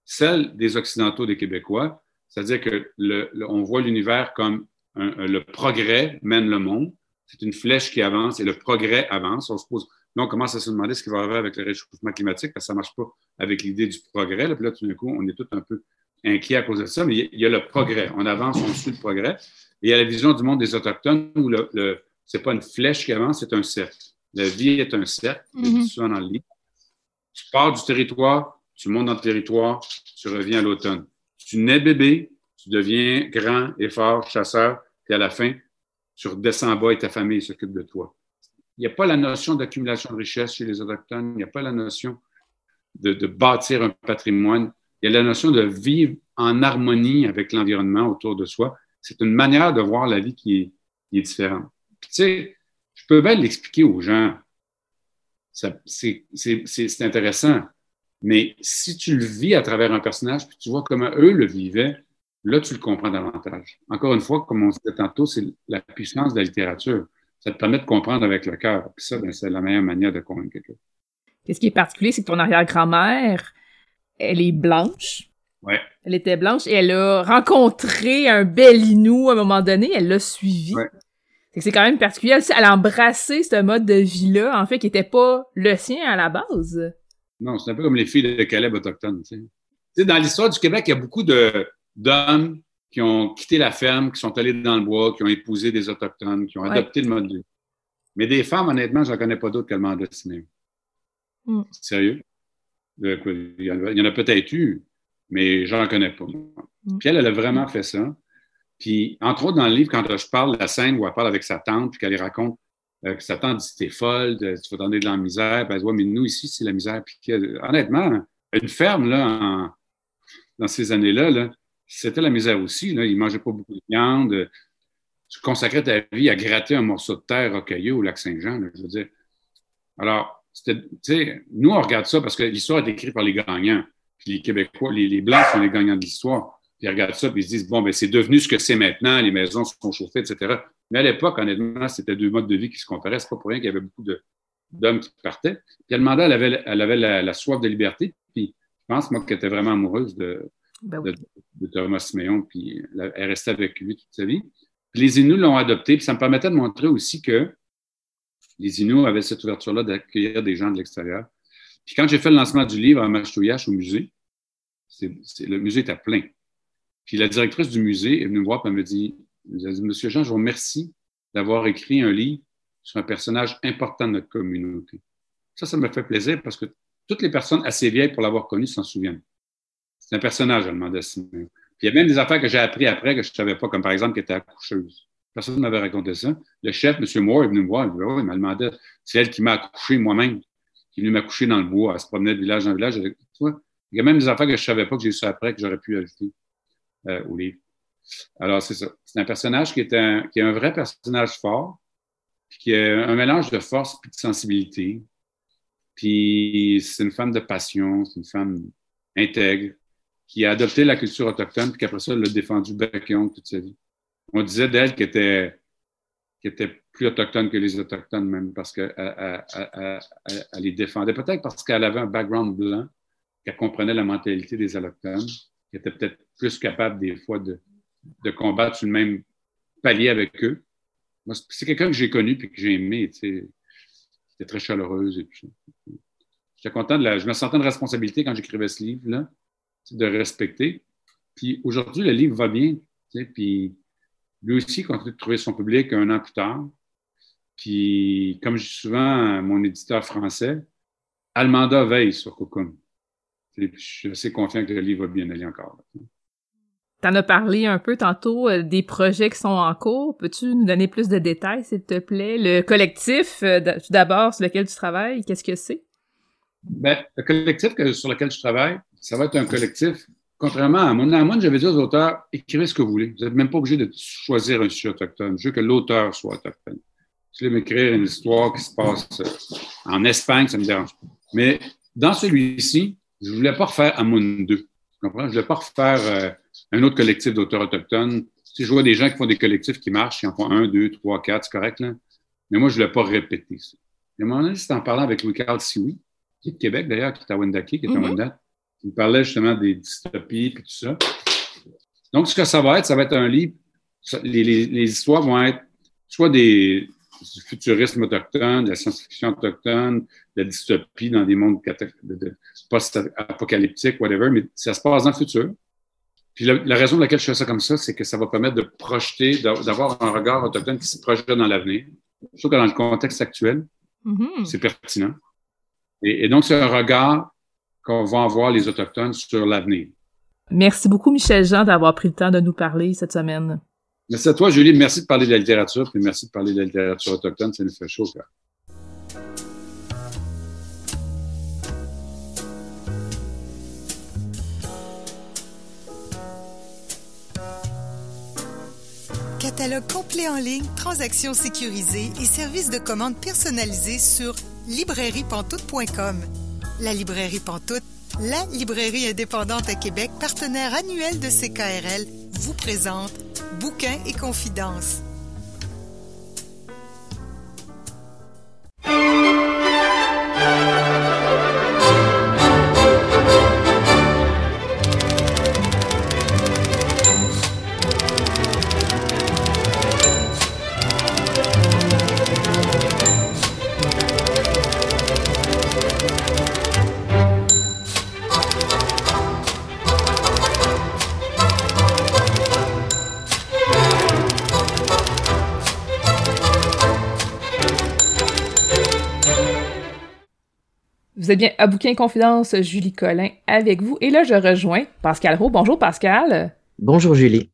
S4: celle des Occidentaux, des Québécois, c'est-à-dire que le, le, on voit l'univers comme un, le progrès mène le monde. C'est une flèche qui avance et le progrès avance. On se pose, là, on commence à se demander ce qui va arriver avec le réchauffement climatique parce que ça ne marche pas avec l'idée du progrès. Là, puis là, tout d'un coup, on est tout un peu inquiet à cause de ça, mais il y a le progrès. On avance, on suit le progrès. Et il y a la vision du monde des Autochtones où le, le c'est pas une flèche qui avance, c'est un cercle. La vie est un cercle, mm -hmm. souvent dans le livre. Tu pars du territoire, tu montes dans le territoire, tu reviens à l'automne. Tu nais bébé, tu deviens grand et fort, chasseur, puis à la fin, tu redescends en bas et ta famille s'occupe de toi. Il n'y a pas la notion d'accumulation de richesse chez les Autochtones, il n'y a pas la notion de, bâtir un patrimoine, il y a la notion de vivre en harmonie avec l'environnement autour de soi. C'est une manière de voir la vie qui est, qui est différente. Tu sais, je peux bien l'expliquer aux gens. C'est intéressant. Mais si tu le vis à travers un personnage, puis tu vois comment eux le vivaient, là, tu le comprends davantage. Encore une fois, comme on disait tantôt, c'est la puissance de la littérature. Ça te permet de comprendre avec le cœur. Puis ça, ben, c'est la meilleure manière de convaincre quelqu'un.
S1: Ce qui est particulier, c'est que ton arrière-grand-mère, elle est blanche.
S4: Ouais.
S1: Elle était blanche et elle a rencontré un bel Inou à un moment donné. Elle l'a suivi.
S4: Ouais.
S1: C'est quand même particulier. Elle a embrassé ce mode de vie-là, en fait, qui n'était pas le sien à la base.
S4: Non, c'est un peu comme les filles de Caleb autochtones. Tu sais. Dans l'histoire du Québec, il y a beaucoup d'hommes qui ont quitté la ferme, qui sont allés dans le bois, qui ont épousé des autochtones, qui ont ouais. adopté le mode de vie. Mais des femmes, honnêtement, je n'en connais pas d'autres que le mandat
S1: Mm.
S4: Sérieux? Il y en a, peut-être eu, mais j'en connais pas. Mm. Puis elle, elle a vraiment fait ça. Puis, entre autres, dans le livre, quand je parle de la scène où elle parle avec sa tante, puis qu'elle raconte euh, que sa tante dit T'es folle, tu vas donner de la misère. Ben, elle dit Ouais, mais nous, ici, c'est la misère. Puis, honnêtement, une ferme, là, dans ces années-là, -là, c'était la misère aussi. Ils ne mangeaient pas beaucoup de viande. Tu consacrais ta vie à gratter un morceau de terre rocailleux au lac Saint-Jean. Je veux dire. Alors, nous, on regarde ça parce que l'histoire est écrite par les gagnants. Puis les Québécois, les Blancs sont les gagnants de l'histoire. Ils regardent ça, puis ils se disent, bon, ben, c'est devenu ce que c'est maintenant, les maisons sont chauffées, etc. Mais à l'époque, honnêtement, c'était deux modes de vie qui se comparaient. C'est pas pour rien qu'il y avait beaucoup d'hommes qui partaient. Puis elle demandait, elle avait, elle avait la, la, soif de liberté. Puis je pense, moi, qu'elle était vraiment amoureuse de,
S1: ben oui.
S4: de, de, Thomas Siméon, puis elle restait avec lui toute sa vie. Puis les Inuits l'ont adopté, puis ça me permettait de montrer aussi que les Inuits avaient cette ouverture-là d'accueillir des gens de l'extérieur. Puis quand j'ai fait le lancement du livre à Machtouyach au musée, c'est, le musée était plein. Puis la directrice du musée est venue me voir et me dit, dit Monsieur Jean, je vous remercie d'avoir écrit un livre sur un personnage important de notre communauté. Ça, ça me fait plaisir parce que toutes les personnes assez vieilles pour l'avoir connu s'en souviennent. C'est un personnage, elle demandait Puis il y a même des affaires que j'ai appris après que je ne savais pas, comme par exemple qu'elle était accoucheuse. Personne ne m'avait raconté ça. Le chef, M. Moore, est venu me voir. Il, m'a demandé, c'est elle qui m'a accouché moi-même, qui est venue m'accoucher dans le bois. Elle se promenait de village en village. Il y a même des affaires que je ne savais pas, que j'ai su après, que j'aurais pu ajouter euh, au livre. Alors, c'est ça. C'est un personnage qui est un, qui est un vrai personnage fort, qui est un mélange de force et de sensibilité. Puis c'est une femme de passion, c'est une femme intègre, qui a adopté la culture autochtone, puis qu'après ça, elle l'a défendu bec toute sa vie on disait d'elle qu'elle était, était plus autochtone que les autochtones même, parce qu'elle elle, les défendait. Peut-être parce qu'elle avait un background blanc, qu'elle comprenait la mentalité des autochtones, qu'elle était peut-être plus capable des fois de, de combattre sur le même palier avec eux. C'est quelqu'un que j'ai connu et que j'ai aimé. Sais, très chaleureuse. Content de la, je me sentais une responsabilité quand j'écrivais ce livre-là, de respecter. Puis aujourd'hui, le livre va bien. Puis lui aussi continue de trouver son public un an plus tard. Puis, comme je dis souvent mon éditeur français, Almanda veille sur Cocoon. Je suis assez confiant que le livre va bien aller encore.
S1: Tu en as parlé un peu tantôt euh, des projets qui sont en cours. Peux-tu nous donner plus de détails, s'il te plaît? Le collectif, euh, tout d'abord, sur lequel tu travailles, qu'est-ce que c'est?
S4: Ben, le collectif sur lequel je travaille, ça va être un collectif. Contrairement à Moon, j'avais dit aux auteurs, écrivez ce que vous voulez. Vous n'êtes même pas obligé de choisir un sujet autochtone. Je veux que l'auteur soit autochtone. Si vous voulez m'écrire une histoire qui se passe en Espagne, ça ne me dérange pas. Mais dans celui-ci, je ne voulais pas refaire Amun 2. Tu comprends? Je ne voulais pas refaire euh, un autre collectif d'auteurs autochtones. Si je vois des gens qui font des collectifs qui marchent, ils en font un, deux, trois, quatre, c'est correct, là. Mais moi, je ne voulais pas répéter ça. Et à un moment donné, c'est en parlant avec Louis-Carl Sioui, qui est de Québec d'ailleurs, qui est à Wendake, qui est à mm-hmm. Wendat. Il parlait justement des dystopies et tout ça. Donc, ce que ça va être, ça va être un livre. Les, les, histoires vont être soit des, du futurisme autochtone, de la science-fiction autochtone, de la dystopie dans des mondes post-apocalyptiques, whatever, mais ça se passe dans le futur. Puis la, raison pour laquelle je fais ça comme ça, c'est que ça va permettre de projeter, d'avoir un regard autochtone qui se projette dans l'avenir. Je trouve que dans le contexte actuel, mm-hmm. c'est pertinent. Et, donc, c'est un regard qu'on va avoir les Autochtones sur l'avenir.
S1: Merci beaucoup, Michel Jean, d'avoir pris le temps de nous parler cette semaine.
S4: Merci à toi, Julie. Merci de parler de la littérature, puis merci de parler de la littérature autochtone. Ça nous fait chaud, quoi.
S5: Catalogue complet en ligne, transactions sécurisées et services de commande personnalisés sur librairiepantoute.com. La librairie Pantoute, la librairie indépendante à Québec, partenaire annuel de CKRL, vous présente Bouquins et confidences.
S1: Vous êtes bien à Bouquin Confidence, Julie Collin avec vous. Et là, je rejoins Pascal Roux. Bonjour Pascal.
S6: Bonjour Julie.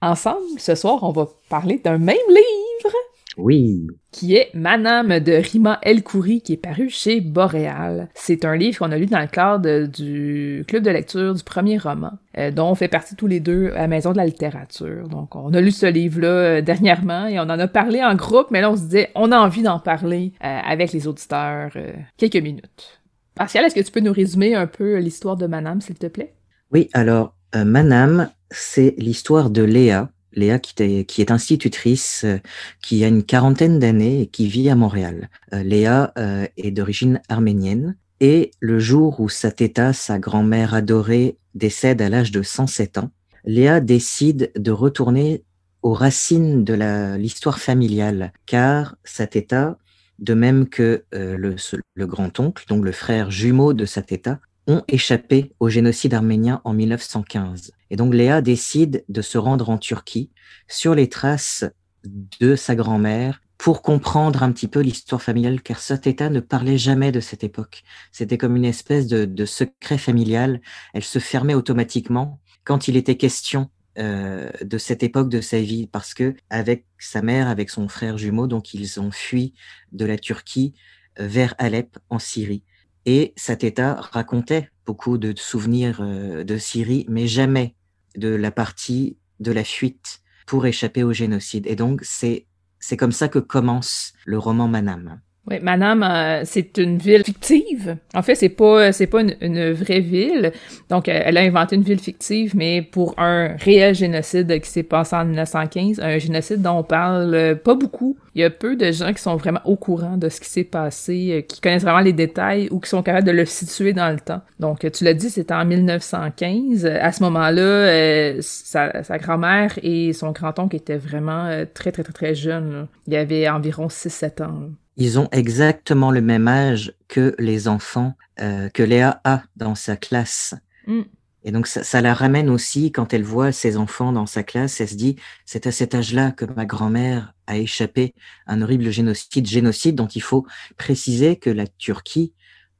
S1: Ensemble, ce soir, on va parler d'un même livre.
S6: Oui.
S1: Qui est Manam de Rima El Khoury, qui est paru chez Boréal. C'est un livre qu'on a lu dans le cadre du club de lecture du premier roman, euh, dont on fait partie tous les deux à la Maison de la littérature. Donc, on a lu ce livre-là euh, dernièrement et on en a parlé en groupe, mais là, on se disait, on a envie d'en parler euh, avec les auditeurs quelques minutes. Pascal, est-ce que tu peux nous résumer un peu l'histoire de Manam, s'il te plaît?
S6: Oui, alors, euh, Manam, c'est l'histoire de Léa. Léa qui, est, institutrice, euh, qui a une quarantaine d'années et qui vit à Montréal. Euh, Léa est d'origine arménienne. Et le jour où sa téta, sa grand-mère adorée, décède à l'âge de 107 ans, Léa décide de retourner aux racines de l'histoire familiale, car sa téta de même que euh, le, grand-oncle, donc le frère jumeau de Sateta, ont échappé au génocide arménien en 1915. Et donc Léa décide de se rendre en Turquie sur les traces de sa grand-mère pour comprendre un petit peu l'histoire familiale, car Sateta ne parlait jamais de cette époque. C'était comme une espèce de, de secret familial. Elle se fermait automatiquement quand il était question euh, de cette époque de sa vie parce que avec sa mère, avec son frère jumeau, donc ils ont fui de la Turquie euh, vers Alep en Syrie. Et Sateta racontait beaucoup de souvenirs euh, de Syrie, mais jamais de la partie de la fuite pour échapper au génocide. Et donc c'est c'est comme ça que commence le roman Manam.
S1: Oui, Manam, euh, c'est une ville fictive. En fait, c'est pas c'est pas une, vraie ville. Donc, euh, elle a inventé une ville fictive, mais pour un réel génocide qui s'est passé en 1915, un génocide dont on parle euh, pas beaucoup. Il y a peu de gens qui sont vraiment au courant de ce qui s'est passé, qui connaissent vraiment les détails ou qui sont capables de le situer dans le temps. Donc, tu l'as dit, c'était en 1915. À ce moment-là, sa, sa grand-mère et son grand-oncle étaient vraiment très, très, très, très jeunes. Il y avait environ 6-7 ans
S6: ils ont exactement le même âge que les enfants euh, que Léa a dans sa classe. Mm. Et donc ça, la ramène aussi quand elle voit ses enfants dans sa classe, elle se dit c'est à cet âge-là que ma grand-mère a échappé à un horrible génocide, génocide dont il faut préciser que la Turquie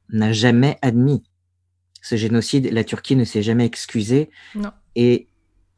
S6: n'a jamais admis ce génocide. La Turquie ne s'est jamais excusée.
S1: Non.
S6: Et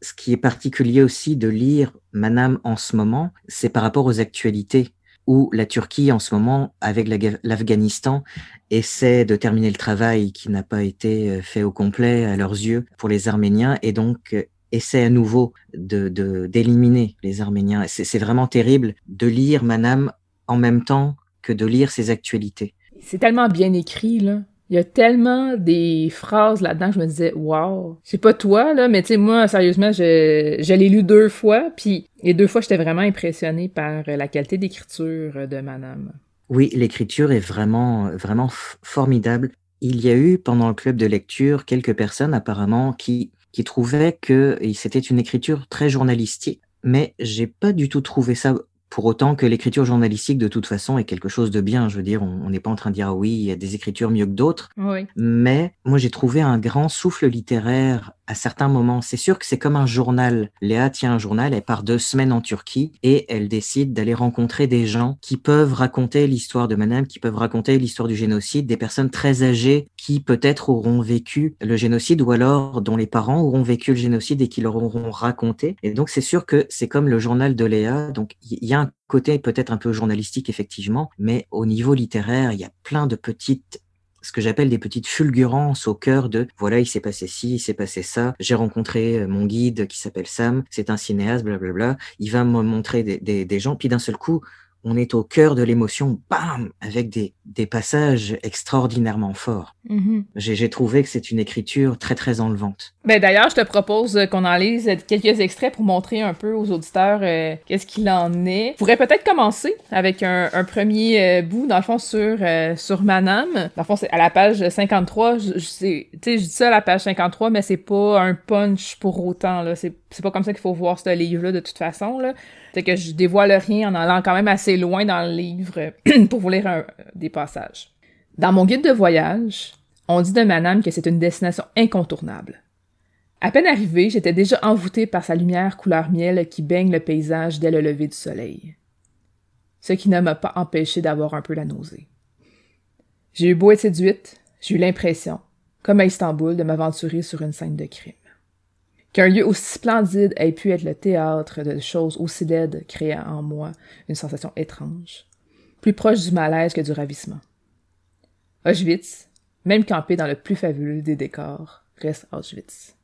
S6: ce qui est particulier aussi de lire Manam en ce moment, c'est par rapport aux actualités où la Turquie, en ce moment, avec l'Afghanistan, essaie de terminer le travail qui n'a pas été euh, fait au complet à leurs yeux pour les Arméniens et donc euh, essaie à nouveau de d'éliminer les Arméniens. C'est vraiment terrible de lire Manam en même temps que de lire ses actualités.
S1: C'est tellement bien écrit, là. Il y a tellement des phrases là-dedans que je me disais, wow. C'est pas toi, là, mais tu sais, moi, sérieusement, je, je l'ai lu deux fois, puis les deux fois, j'étais vraiment impressionné par la qualité d'écriture de Manam.
S6: Oui, l'écriture est vraiment, vraiment formidable. Il y a eu, pendant le club de lecture, quelques personnes, apparemment, qui, qui trouvaient que c'était une écriture très journalistique, mais j'ai pas du tout trouvé ça pour autant que l'écriture journalistique, de toute façon, est quelque chose de bien. Je veux dire, on n'est pas en train de dire ah oui, il y a des écritures mieux que d'autres. Mais moi, j'ai trouvé un grand souffle littéraire à certains moments. C'est sûr que c'est comme un journal. Léa tient un journal, elle part deux semaines en Turquie et elle décide d'aller rencontrer des gens qui peuvent raconter l'histoire de Manam, qui peuvent raconter l'histoire du génocide, des personnes très âgées qui peut-être auront vécu le génocide ou alors dont les parents auront vécu le génocide et qui leur auront raconté. Et donc c'est sûr que c'est comme le journal de Léa. Donc il y a un côté peut-être un peu journalistique effectivement, mais au niveau littéraire, il y a plein de petites ce que j'appelle des petites fulgurances au cœur de voilà, il s'est passé ci, il s'est passé ça. J'ai rencontré euh, mon guide qui s'appelle Sam, c'est un cinéaste, blablabla. Il va me montrer des, gens, puis d'un seul coup, on est au cœur de l'émotion, bam, avec des, des passages extraordinairement forts. Mm-hmm. J'ai trouvé que c'est une écriture très, très enlevante.
S1: Ben d'ailleurs, je te propose qu'on en lise quelques extraits pour montrer un peu aux auditeurs euh, qu'est-ce qu'il en est. On pourrait peut-être commencer avec un, un premier euh, bout, dans le fond, sur, euh, sur Manam. Dans le fond, c'est à la page 53. Je, je, sais, je dis ça à la page 53, mais c'est pas un punch pour autant. là. C'est pas comme ça qu'il faut voir ce livre-là, de toute façon. là. C'est que je dévoile rien en allant quand même assez loin dans le livre pour vous lire des passages. Dans mon guide de voyage, on dit de Manam que c'est une destination incontournable. À peine arrivé, j'étais déjà envoûté par sa lumière couleur miel qui baigne le paysage dès le lever du soleil. Ce qui ne m'a pas empêché d'avoir un peu la nausée. J'ai eu beau être séduite, j'ai eu l'impression, comme à Istanbul, de m'aventurer sur une scène de crime. Qu'un lieu aussi splendide ait pu être le théâtre de choses aussi laides créa en moi une sensation étrange, plus proche du malaise que du ravissement. Auschwitz, même campé dans le plus fabuleux des décors, reste Auschwitz.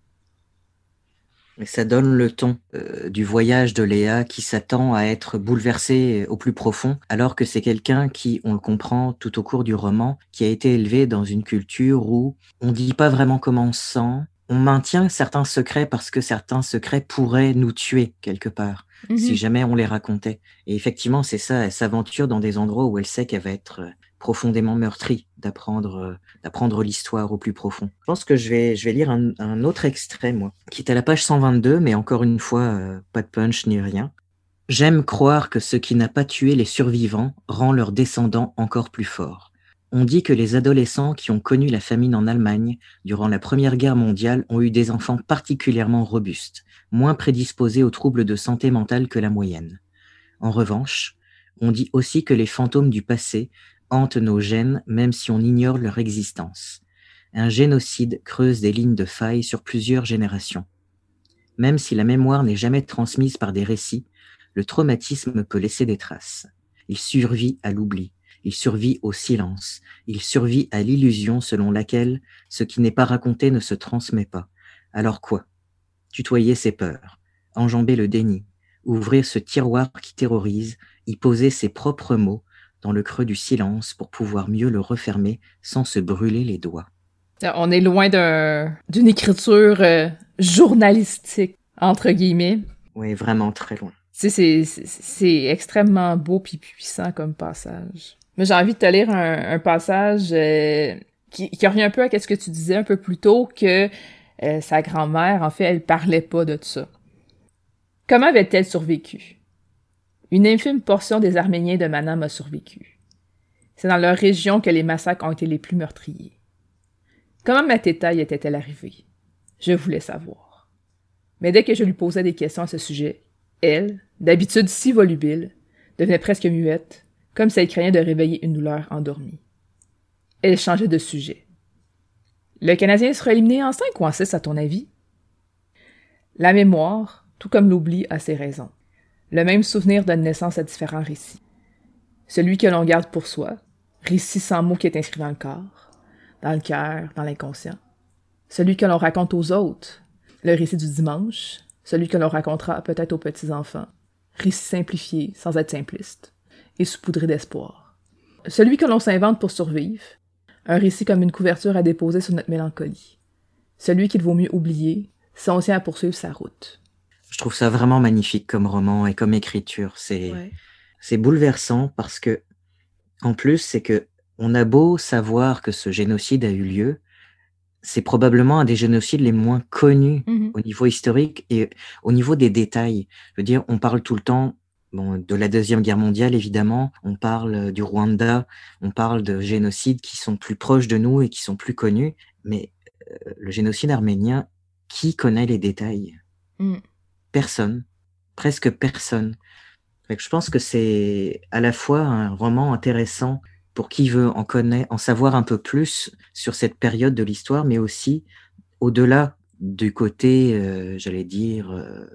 S6: Ça donne le ton euh, du voyage de Léa qui s'attend à être bouleversé au plus profond, alors que c'est quelqu'un qui, on le comprend tout au cours du roman, qui a été élevé dans une culture où on dit pas vraiment comment on se sent, on maintient certains secrets parce que certains secrets pourraient nous tuer quelque part si mhm. jamais on les racontait. Et effectivement, c'est ça, elle s'aventure dans des endroits où elle sait qu'elle va être euh, profondément meurtrie d'apprendre euh, d'apprendre l'histoire au plus profond. Je pense que je vais je vais lire un, autre extrait moi, qui est à la page 122 mais encore une fois euh, pas de punch ni rien. J'aime croire que ce qui n'a pas tué les survivants rend leurs descendants encore plus forts. On dit que les adolescents qui ont connu la famine en Allemagne durant la Première Guerre mondiale ont eu des enfants particulièrement robustes, moins prédisposés aux troubles de santé mentale que la moyenne. En revanche, on dit aussi que les fantômes du passé hantent nos gènes même si on ignore leur existence. Un génocide creuse des lignes de faille sur plusieurs générations. Même si la mémoire n'est jamais transmise par des récits, le traumatisme peut laisser des traces. Il survit à l'oubli, il survit au silence, il survit à l'illusion selon laquelle ce qui n'est pas raconté ne se transmet pas. Alors quoi? Tutoyer ses peurs, enjamber le déni, ouvrir ce tiroir qui terrorise, y poser ses propres mots dans le creux du silence pour pouvoir mieux le refermer sans se brûler les doigts.
S1: On est loin d'une écriture euh, journalistique, entre guillemets.
S6: Oui, vraiment très loin.
S1: C'est extrêmement beau puis puissant comme passage. Mais j'ai envie de te lire un, passage euh, qui, qui revient un peu à ce que tu disais un peu plus tôt, que euh, sa grand-mère, en fait, elle parlait pas de ça. Comment avait-elle survécu? Une infime portion des Arméniens de Manam a survécu. C'est dans leur région que les massacres ont été les plus meurtriers. Comment ma y était-elle arrivée? Je voulais savoir. Mais dès que je lui posais des questions à ce sujet, elle, d'habitude si volubile, devenait presque muette, comme si elle craignait de réveiller une douleur endormie. Elle changeait de sujet. Le Canadien sera éliminé en cinq ou en six, à ton avis? La mémoire, tout comme l'oubli, a ses raisons. Le même souvenir donne naissance à différents récits. celui que l'on garde pour soi, récit sans mots qui est inscrit dans le corps, dans le cœur, dans l'inconscient, celui que l'on raconte aux autres, le récit du dimanche, celui que l'on racontera peut-être aux petits-enfants, récit simplifié sans être simpliste, et saupoudré d'espoir, celui que l'on s'invente pour survivre, un récit comme une couverture à déposer sur notre mélancolie, celui qu'il vaut mieux oublier si on tient à poursuivre sa route.
S6: Je trouve ça vraiment magnifique comme roman et comme écriture. C'est c'est bouleversant parce que en plus c'est que on a beau savoir que ce génocide a eu lieu, c'est probablement un des génocides les moins connus mmh au niveau historique et au niveau des détails. Je veux dire, on parle tout le temps bon, de la Deuxième Guerre mondiale, évidemment, on parle du Rwanda, on parle de génocides qui sont plus proches de nous et qui sont plus connus, mais euh, le génocide arménien, qui connaît les détails? Mmh. Personne, presque personne. je pense que c'est à la fois un roman intéressant pour qui veut en connaître, en savoir un peu plus sur cette période de l'histoire, mais aussi au-delà du côté, euh, j'allais dire, euh,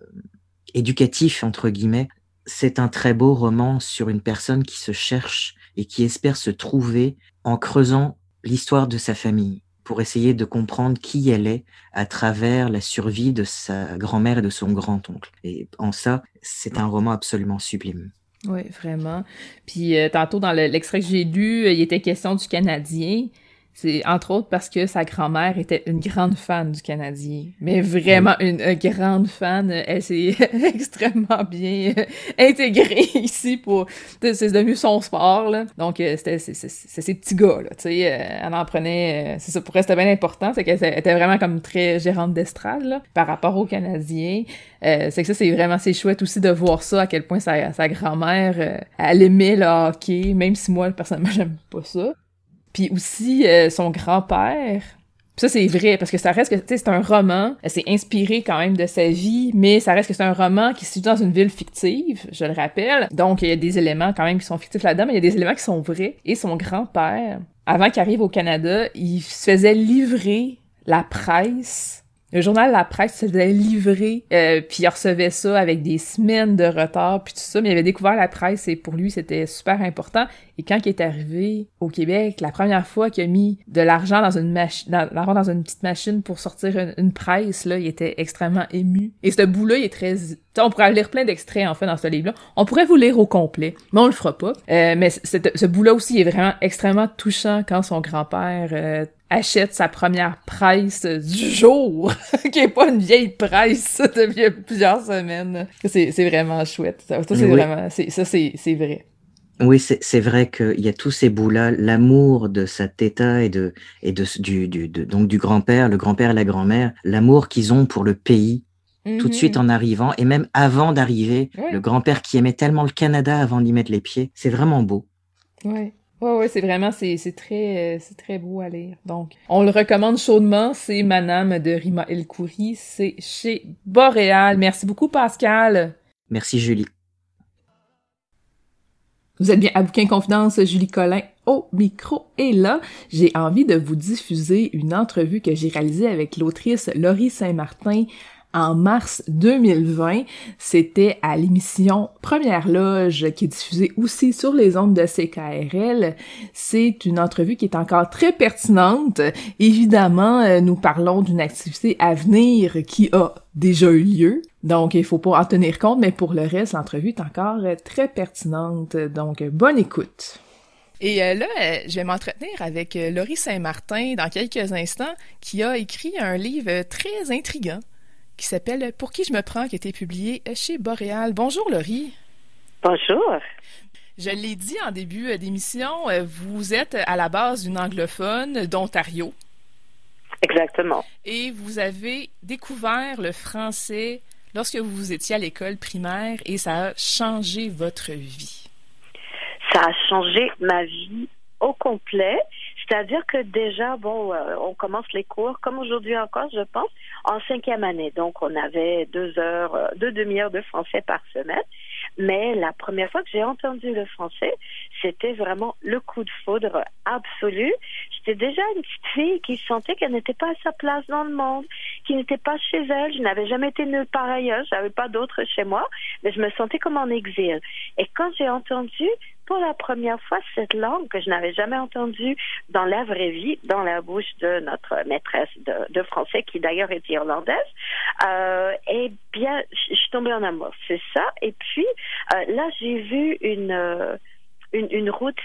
S6: éducatif, entre guillemets. C'est un très beau roman sur une personne qui se cherche et qui espère se trouver en creusant l'histoire de sa famille pour essayer de comprendre qui elle est à travers la survie de sa grand-mère et de son grand-oncle. Et en ça, c'est un roman absolument sublime.
S1: Oui, vraiment. Puis euh, tantôt, dans l'extrait que j'ai lu, il était question du Canadien. C'est entre autres parce que sa grand-mère était une grande fan du Canadien, mais vraiment une, grande fan. Elle s'est extrêmement bien euh, intégrée ici pour. C'est devenu son sport là. Donc euh, c'était c'est ces petits gars là. Tu sais, elle en prenait. C'est ça pour elle c'était bien important, c'est qu'elle était vraiment comme très gérante d'estrade par rapport au Canadien. Euh, c'est que ça, c'est vraiment, c'est chouette aussi de voir ça, à quel point sa, sa grand-mère, euh, elle aimait le hockey, même si moi, personnellement, j'aime pas ça. Puis aussi, euh, son grand-père, ça, c'est vrai, parce que ça reste que, tu sais, c'est un roman, c'est inspiré quand même de sa vie, mais ça reste que c'est un roman qui se situe dans une ville fictive, je le rappelle. Donc, il y a des éléments quand même qui sont fictifs là-dedans, mais il y a des éléments qui sont vrais. Et son grand-père, avant qu'il arrive au Canada, il se faisait livrer la presse le journal La Presse se faisait livrer, euh, puis il recevait ça avec des semaines de retard, puis tout ça, mais il avait découvert la presse et pour lui, c'était super important. Et quand il est arrivé au Québec, la première fois qu'il a mis de l'argent dans une machine, dans, dans une petite machine pour sortir une, presse, là, il était extrêmement ému. Et ce bout-là, il est très... On pourrait lire plein d'extraits, en fait, dans ce livre-là. On pourrait vous lire au complet, mais on le fera pas. Euh, mais ce bout-là aussi est vraiment extrêmement touchant quand son grand-père euh, achète sa première presse du jour, qui est pas une vieille presse depuis plusieurs semaines. C'est, vraiment chouette. Ça, c'est vraiment, ça, c'est, vrai.
S6: Oui, c'est vrai qu'il y a tous ces bouts-là, l'amour de sa téta et de et de du, du donc du grand-père, le grand-père et la grand-mère, l'amour qu'ils ont pour le pays. Tout de suite mm-hmm. en arrivant et même avant d'arriver, le grand-père qui aimait tellement le Canada avant d'y mettre les pieds, c'est vraiment beau.
S1: Ouais. Ouais, ouais, c'est vraiment, c'est, très, c'est très beau à lire. Donc, on le recommande chaudement. C'est Manam de Rima El Khoury. C'est chez Boréal. Merci beaucoup, Pascal.
S6: Merci, Julie.
S1: Vous êtes bien à Bouquin Confidence, Julie Collin au micro. Et là, j'ai envie de vous diffuser une entrevue que j'ai réalisée avec l'autrice Laurie Saint-Martin en mars 2020. C'était à l'émission Première Loge qui est diffusée aussi sur les ondes de CKRL. C'est une entrevue qui est encore très pertinente. Évidemment, euh, nous parlons d'une activité à venir qui a déjà eu lieu. Donc, il faut pas en tenir compte, mais pour le reste, l'entrevue est encore très pertinente. Donc, bonne écoute. Et euh, là, euh, je vais m'entretenir avec Laurie Saint-Martin dans quelques instants, qui a écrit un livre très intrigant qui s'appelle Pour qui je me prends, qui a été publié chez Boréal. Bonjour Laurie.
S7: Bonjour.
S1: Je l'ai dit en début d'émission, euh, vous êtes à la base d'une anglophone d'Ontario.
S7: Exactement.
S1: Et vous avez découvert le français lorsque vous étiez à l'école primaire et ça a changé votre vie.
S7: Ça a changé ma vie au complet. C'est-à-dire que déjà, bon, euh, on commence les cours, comme aujourd'hui encore, je pense, en cinquième année. Donc, on avait deux heures, euh, deux demi-heures de français par semaine. Mais la première fois que j'ai entendu le français, c'était vraiment le coup de foudre absolu. J'étais déjà une petite fille qui sentait qu'elle n'était pas à sa place dans le monde, qui n'était pas chez elle. Je n'avais jamais été nulle part ailleurs. J'avais pas d'autre chez moi, mais je me sentais comme en exil. Et quand j'ai entendu pour la première fois, cette langue que je n'avais jamais entendue dans la vraie vie, dans la bouche de notre maîtresse de, français, qui d'ailleurs est irlandaise, euh, eh bien, je suis tombée en amour. C'est ça. Et puis, euh, là, j'ai vu une, euh, une, une route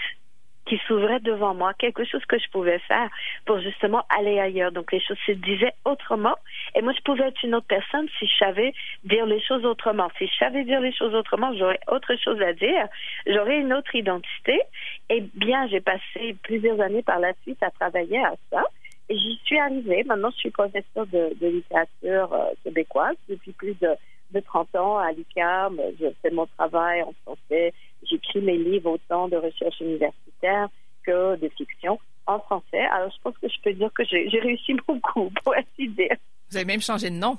S7: qui s'ouvrait devant moi, quelque chose que je pouvais faire pour justement aller ailleurs. Donc les choses se disaient autrement. Et moi, je pouvais être une autre personne si je savais dire les choses autrement. Si je savais dire les choses autrement, j'aurais autre chose à dire. J'aurais une autre identité. Et bien, j'ai passé plusieurs années par la suite à travailler à ça. Et j'y suis arrivée. Maintenant, je suis professeure de, littérature euh, québécoise depuis plus de, de 30 ans à l'UQAM. Je fais mon travail en français J'écris mes livres autant de recherche universitaire que de fiction en français. Alors, je pense que je peux dire que j'ai réussi beaucoup, pour ainsi dire.
S1: Vous avez même changé de nom.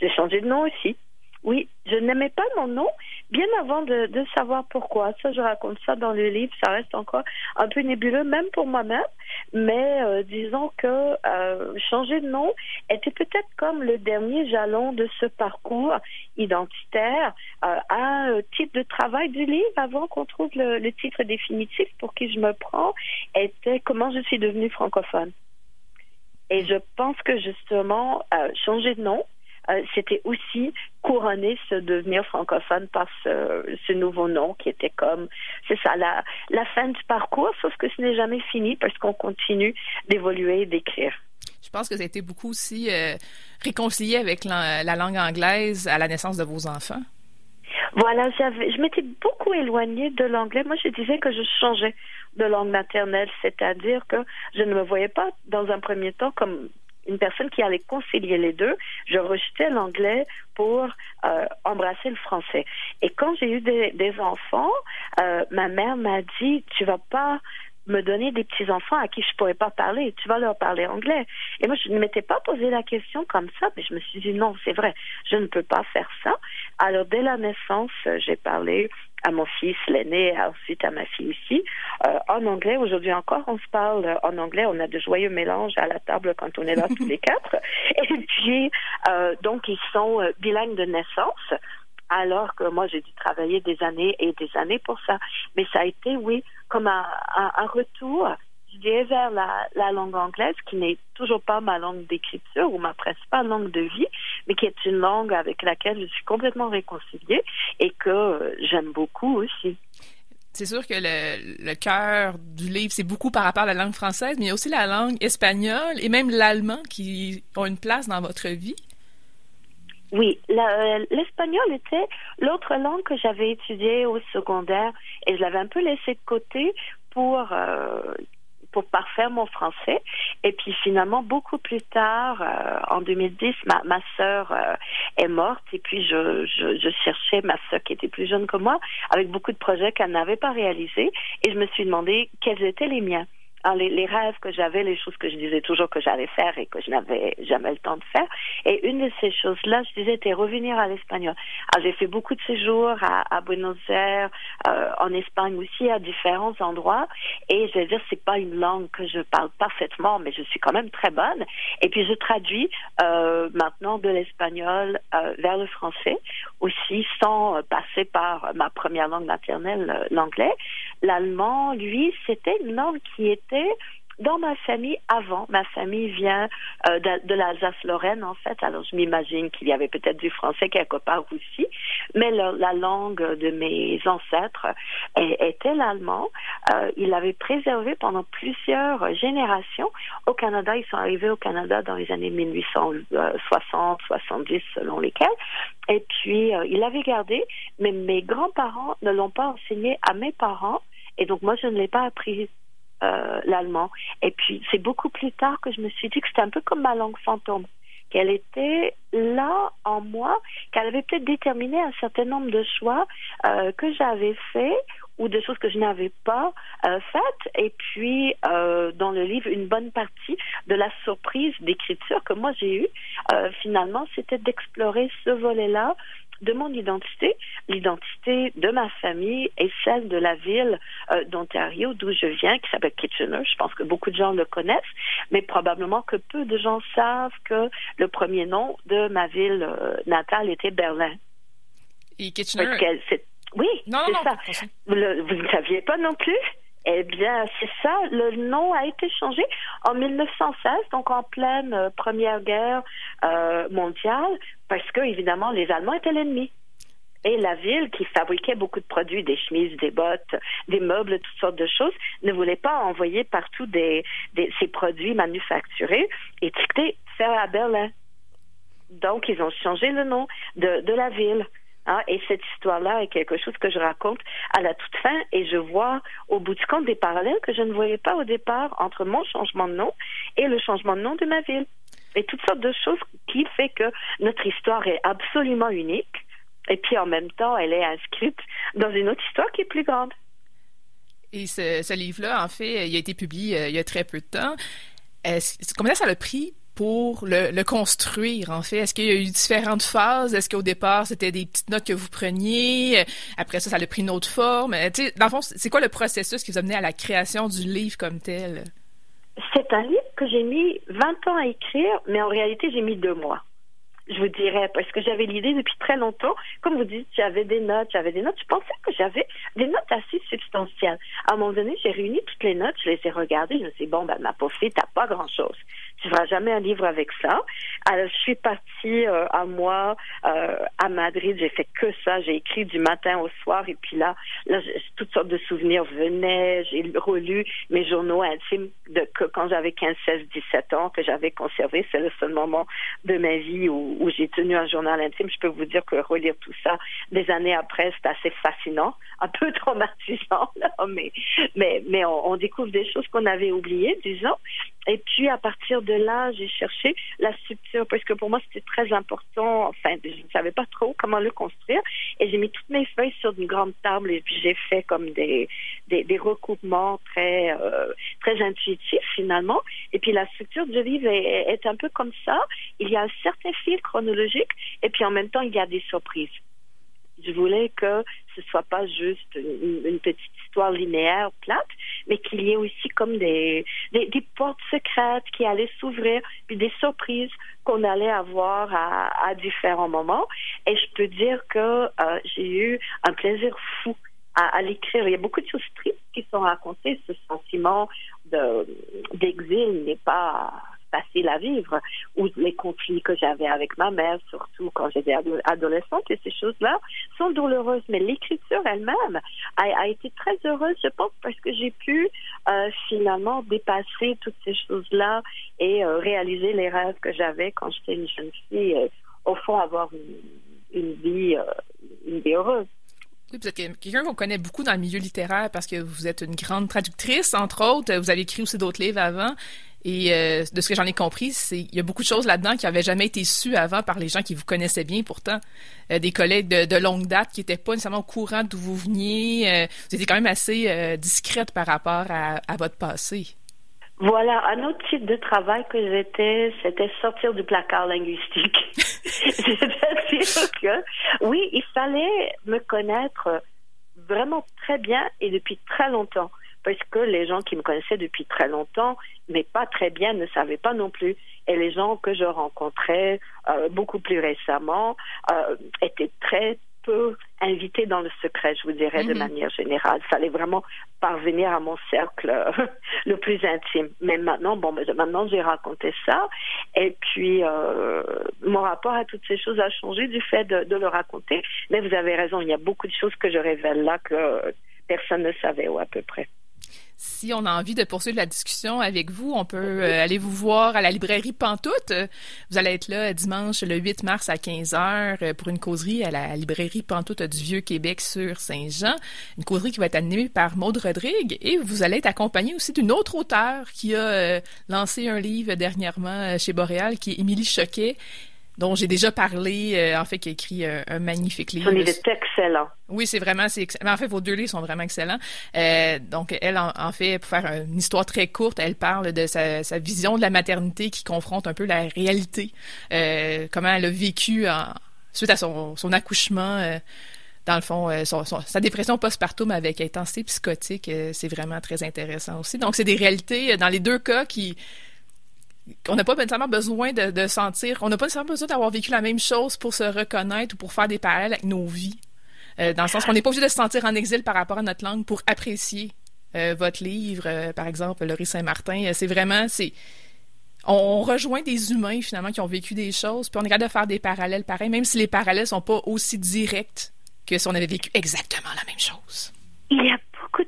S7: J'ai changé de nom aussi. Oui, je n'aimais pas mon nom bien avant de, savoir pourquoi. Ça, je raconte ça dans le livre. Ça reste encore un peu nébuleux, même pour moi-même. Mais euh, disons que euh, changer de nom était peut-être comme le dernier jalon de ce parcours identitaire euh, à un titre de travail du livre avant qu'on trouve le, le titre définitif pour qui je me prends était comment je suis devenue francophone. Et je pense que justement, changer de nom, euh, c'était aussi couronner ce devenir francophone par ce, nouveau nom qui était comme, c'est ça, la, la fin du parcours, sauf que ce n'est jamais fini parce qu'on continue d'évoluer et d'écrire.
S1: Je pense que ça a été beaucoup aussi euh, réconcilié avec la, langue anglaise à la naissance de vos enfants.
S7: Voilà, j'avais, je m'étais beaucoup éloignée de l'anglais. Moi, je disais que je changeais de langue maternelle, c'est-à-dire que je ne me voyais pas dans un premier temps comme une personne qui allait concilier les deux. Je rejetais l'anglais pour euh, embrasser le français. Et quand j'ai eu des, des enfants, euh, ma mère m'a dit, tu vas pas me donner des petits enfants à qui je pourrais pas parler. Tu vas leur parler anglais. Et moi, je ne m'étais pas posé la question comme ça, mais je me suis dit non, c'est vrai, je ne peux pas faire ça. Alors, dès la naissance, j'ai parlé à mon fils, l'aîné, ensuite à ma fille aussi. Euh, en anglais, aujourd'hui encore, on se parle en anglais. On a de joyeux mélanges à la table quand on est là tous les quatre. Et puis, euh, donc, ils sont euh, bilingues de naissance alors que moi j'ai dû travailler des années et des années pour ça. Mais ça a été, oui, comme un, un retour vers la, la, langue anglaise, qui n'est toujours pas ma langue d'écriture ou ma principale langue de vie, mais qui est une langue avec laquelle je suis complètement réconciliée et que euh, j'aime beaucoup aussi.
S1: C'est sûr que le, le cœur du livre, c'est beaucoup par rapport à la langue française, mais il y a aussi la langue espagnole et même l'allemand qui ont une place dans votre vie.
S7: Oui, euh, l'espagnol était l'autre langue que j'avais étudiée au secondaire et je l'avais un peu laissé de côté pour euh, pour parfaire mon français. Et puis finalement, beaucoup plus tard, euh, en 2010, ma, sœur euh, est morte. Et puis je, je, cherchais ma sœur qui était plus jeune que moi avec beaucoup de projets qu'elle n'avait pas réalisés. Et je me suis demandé quels étaient les miens les, les, rêves que j'avais, les choses que je disais toujours que j'allais faire et que je n'avais jamais le temps de faire. Et une de ces choses-là, je disais, c'était revenir à l'espagnol. Alors, j'ai fait beaucoup de séjours à, Buenos Aires, euh, en Espagne aussi, à différents endroits. Et je vais dire, c'est pas une langue que je parle parfaitement, mais je suis quand même très bonne. Et puis, je traduis euh, maintenant de l'espagnol euh, vers le français aussi, sans passer par ma première langue maternelle, euh, l'anglais. L'allemand, lui, c'était une langue qui était dans ma famille avant. Ma famille vient euh, de, l'Alsace-Lorraine, en fait. Alors, je m'imagine qu'il y avait peut-être du français quelque part aussi. Mais la langue de mes ancêtres était l'allemand. Euh, ils l'avaient préservé pendant plusieurs générations. Au Canada, ils sont arrivés au Canada dans les années 1860, 70, selon lesquels. Et puis, euh, ils l'avaient gardé. Mais mes grands-parents ne l'ont pas enseigné à mes parents. Et donc, moi, je ne l'ai pas appris euh, l'allemand. Et puis, c'est beaucoup plus tard que je me suis dit que c'était un peu comme ma langue fantôme, qu'elle était là en moi, qu'elle avait peut-être déterminé un certain nombre de choix euh, que j'avais faits ou de choses que je n'avais pas euh, faites. Et puis, dans le livre, une bonne partie de la surprise d'écriture que moi j'ai eue, finalement, c'était d'explorer ce volet-là de mon identité, l'identité de ma famille et celle de la ville euh, d'Ontario d'où je viens, qui s'appelle Kitchener. Je pense que beaucoup de gens le connaissent, mais probablement que peu de gens savent que le premier nom de ma ville euh, natale était Berlin.
S1: Et Kitchener?
S7: Oui,
S1: non,
S7: c'est
S1: non,
S7: ça. Vous, ne saviez pas non plus? Eh bien, c'est ça. Le nom a été changé en 1916, donc en pleine euh, Première Guerre euh, mondiale, parce que évidemment les Allemands étaient l'ennemi. Et la ville, qui fabriquait beaucoup de produits, des chemises, des bottes, des meubles, toutes sortes de choses, ne voulait pas envoyer partout des, ces produits manufacturés étiquetés fait à Berlin. Donc, ils ont changé le nom de la ville. Hein, et cette histoire-là est quelque chose que je raconte à la toute fin et je vois au bout du compte des parallèles que je ne voyais pas au départ entre mon changement de nom et le changement de nom de ma ville. Et toutes sortes de choses qui fait que notre histoire est absolument unique et puis en même temps, elle est inscrite dans une autre histoire qui est plus grande.
S1: Et ce, livre-là, en fait, il a été publié euh, il y a très peu de temps. Combien ça l'a pris pour le, construire, en fait? Est-ce qu'il y a eu différentes phases? Est-ce qu'au départ, c'était des petites notes que vous preniez? Après ça, ça a pris une autre forme? Tu dans le fond, c'est quoi le processus qui vous a mené à la création du livre comme tel?
S7: C'est un livre que j'ai mis 20 ans à écrire, mais en réalité, j'ai mis deux mois je vous dirais, parce que j'avais l'idée depuis très longtemps. Comme vous dites, j'avais des notes, j'avais des notes. Je pensais que j'avais des notes assez substantielles. À un moment donné, j'ai réuni toutes les notes, je les ai regardées, je me suis dit, bon, ben, ma pauvre fille, t'as pas grand-chose. Feras jamais un livre avec ça. Alors, je suis partie euh, à moi, euh, à Madrid, j'ai fait que ça. J'ai écrit du matin au soir, et puis là, là toutes sortes de souvenirs venaient. J'ai relu mes journaux intimes de quand j'avais 15, 16, 17 ans, que j'avais conservé. C'est le seul moment de ma vie où j'ai tenu un journal intime, je peux vous dire que relire tout ça des années après, c'est assez fascinant, un peu traumatisant, mais, mais, mais on, découvre des choses qu'on avait oubliées, disons. Et puis, à partir de là, j'ai cherché la structure, parce que pour moi, c'était très important. Enfin, je ne savais pas trop comment le construire. Et j'ai mis toutes mes feuilles sur une grande table et puis j'ai fait comme des, des, des recoupements très, euh, très intuitifs, finalement. Et puis, la structure du livre est, est un peu comme ça. Il y a un certain fil chronologique et puis en même temps, il y a des surprises. Je voulais que ce soit pas juste une, petite histoire linéaire plate, mais qu'il y ait aussi comme des, des, portes secrètes qui allaient s'ouvrir, puis des surprises qu'on allait avoir à, à, différents moments. Et je peux dire que euh, j'ai eu un plaisir fou à, à l'écrire. Il y a beaucoup de choses tristes qui sont racontées. Ce sentiment d'exil n'est pas facile à vivre, ou les conflits que j'avais avec ma mère, surtout quand j'étais adolescente, et ces choses-là sont douloureuses. Mais l'écriture elle-même a, été très heureuse, je pense, parce que j'ai pu euh, finalement dépasser toutes ces choses-là et euh, réaliser les rêves que j'avais quand j'étais une jeune fille, au fond avoir une, vie, euh, une vie heureuse.
S1: vous êtes quelqu'un qu'on connaît beaucoup dans le milieu littéraire parce que vous êtes une grande traductrice, entre autres. Vous avez écrit aussi d'autres livres avant. Et euh, de ce que j'en ai compris, c'est il y a beaucoup de choses là-dedans qui n'avaient jamais été sues avant par les gens qui vous connaissaient bien. Pourtant, euh, des collègues de, longue date qui n'étaient pas nécessairement au courant d'où vous veniez. Euh, vous étiez quand même assez discrète par rapport à, votre passé.
S7: Voilà, un autre type de travail que j'étais, c'était sortir du placard linguistique. C'est-à-dire que, oui, il fallait me connaître vraiment très bien et depuis très longtemps parce que les gens qui me connaissaient depuis très longtemps, mais pas très bien, ne savaient pas non plus. Et les gens que je rencontrais euh, beaucoup plus récemment euh, étaient très peu invités dans le secret, je vous dirais, de mhm. manière générale. Il fallait vraiment parvenir à mon cercle euh, le plus intime. Mais maintenant, bon, mais maintenant j'ai raconté ça. Et puis, mon rapport à toutes ces choses a changé du fait de, de le raconter. Mais vous avez raison, il y a beaucoup de choses que je révèle là que personne ne savait ou à peu près.
S1: Si on a envie de poursuivre la discussion avec vous, on peut euh, aller vous voir à la librairie Pantoute. Vous allez être là dimanche le 8 mars à 15h euh, pour une causerie à la librairie Pantoute du Vieux-Québec sur Saint-Jean. Une causerie qui va être animée par Maude Rodrigue et vous allez être accompagné aussi d'une autre auteure qui a euh, lancé un livre dernièrement chez Boréal qui est Émilie Choquet dont j'ai déjà parlé, euh, en fait, qui a écrit euh, un magnifique livre.
S7: Son livre est excellent.
S1: Oui, c'est vraiment, c'est en fait, vos deux livres sont vraiment excellents. Euh, donc, elle, en, fait, pour faire une histoire très courte, elle parle de sa, vision de la maternité qui confronte un peu la réalité, comment elle a vécu en, suite à son, son accouchement. dans le fond, sa dépression postpartum avec intensité psychotique, c'est vraiment très intéressant aussi. Donc, c'est des réalités dans les deux cas qui on n'a pas nécessairement besoin de, sentir, on n'a pas nécessairement besoin d'avoir vécu la même chose pour se reconnaître ou pour faire des parallèles avec nos vies. Euh, dans le sens qu'on n'est pas obligé de se sentir en exil par rapport à notre langue pour apprécier euh, votre livre, euh, par exemple, Laurie Saint-Martin. c'est vraiment, c'est, on, rejoint des humains finalement qui ont vécu des choses, puis on est capable de faire des parallèles pareils, même si les parallèles sont pas aussi directs que si on avait vécu exactement la même chose.
S7: Il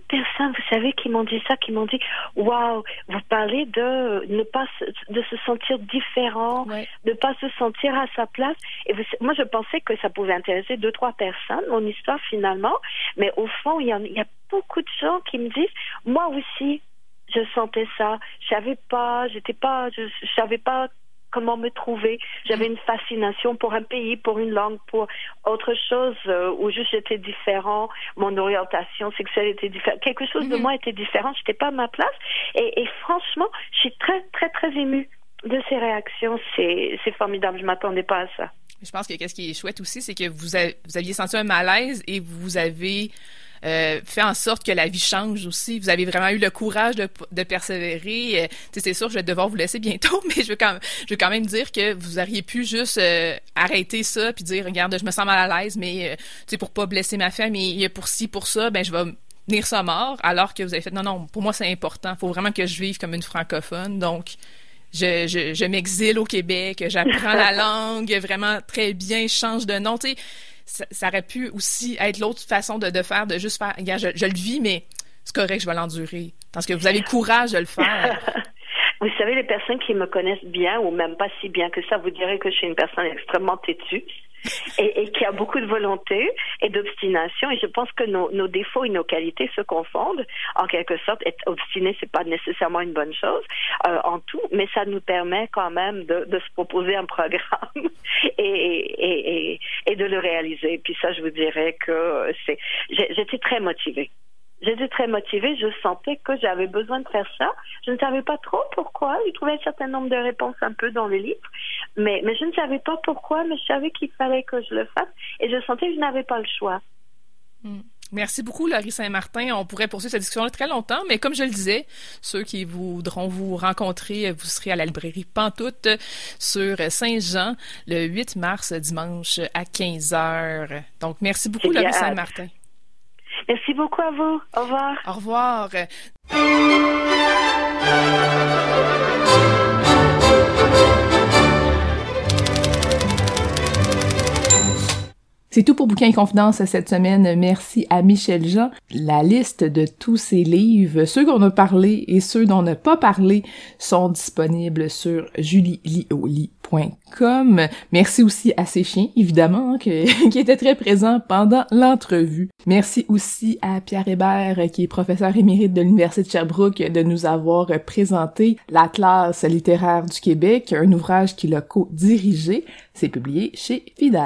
S7: personnes, vous savez, qui m'ont dit ça, qui m'ont dit, waouh, vous parlez de ne pas de se sentir différent, de ne pas se sentir à sa place. Et moi, je pensais que ça pouvait intéresser deux trois personnes, mon histoire finalement, mais au fond, il y, a, il y a beaucoup de gens qui me disent, moi aussi, je sentais ça. Je savais pas, j'étais pas, je, je savais pas comment me trouver. J'avais une fascination pour un pays, pour une langue, pour autre chose euh, où juste j'étais différent. Mon orientation sexuelle était différente. Quelque chose de mhm. moi était différent. J'étais pas à ma place. Et, et, franchement, je suis très, très, très émue de ces réactions. C'est, formidable. Je m'attendais pas à ça.
S1: Je pense que qu'est-ce qui est chouette aussi, c'est que vous aviez senti un malaise et vous avez euh, fait en sorte que la vie change aussi. Vous avez vraiment eu le courage de, de persévérer. Euh, c'est sûr, je vais devoir vous laisser bientôt, mais je veux quand, je veux quand même dire que vous auriez pu juste euh, arrêter ça puis dire, regarde, je me sens mal à l'aise, mais tu pour pas blesser ma famille, pour ci, pour ça, ben je vais venir ça mort. Alors que vous avez fait, non, non, pour moi c'est important. Il faut vraiment que je vive comme une francophone. Donc je, je, je m'exile au Québec, j'apprends la langue vraiment très bien, je change de nom. Tu sais, ça, aurait pu aussi être l'autre façon de, faire, de juste faire, je, je le vis, mais c'est correct, je vais l'endurer. Parce que vous avez le courage de le faire.
S7: vous savez, les personnes qui me connaissent bien, ou même pas si bien que ça, vous direz que je suis une personne extrêmement têtue et, et, qui a beaucoup de volonté et d'obstination. Et je pense que nos, nos, défauts et nos qualités se confondent. En quelque sorte, être obstiné, c'est pas nécessairement une bonne chose euh, en tout, mais ça nous permet quand même de, de se proposer un programme et, et, et, de le réaliser. Puis ça, je vous dirais que c'est, j'étais très motivée. J'étais très motivée, je sentais que j'avais besoin de faire ça. Je ne savais pas trop pourquoi. J'ai trouvé un certain nombre de réponses un peu dans les livres, mais, mais je ne savais pas pourquoi, mais je savais qu'il fallait que je le fasse et je sentais que je n'avais pas le choix.
S1: Hmm. Merci beaucoup, Laurie Saint-Martin. On pourrait poursuivre cette discussion très longtemps, mais comme je le disais, ceux qui voudront vous rencontrer, vous serez à la librairie Pantoute sur Saint-Jean le 8 mars, dimanche à 15 h. Donc, merci beaucoup, Laurie Saint-Martin.
S7: Merci beaucoup à vous. Au revoir.
S1: Au revoir. C'est tout pour Bouquin et Confidence cette semaine. Merci à Michel Jean. La liste de tous ces livres, ceux qu'on a parlé et ceux dont on n'a pas parlé, sont disponibles sur Merci aussi à ses chiens, évidemment, hein, qui étaient très présents pendant l'entrevue. Merci aussi à Pierre Hébert, qui est professeur émérite de l'Université de Sherbrooke, de nous avoir présenté l'Atlas littéraire du Québec, un ouvrage qu'il a co-dirigé. C'est publié chez Fides.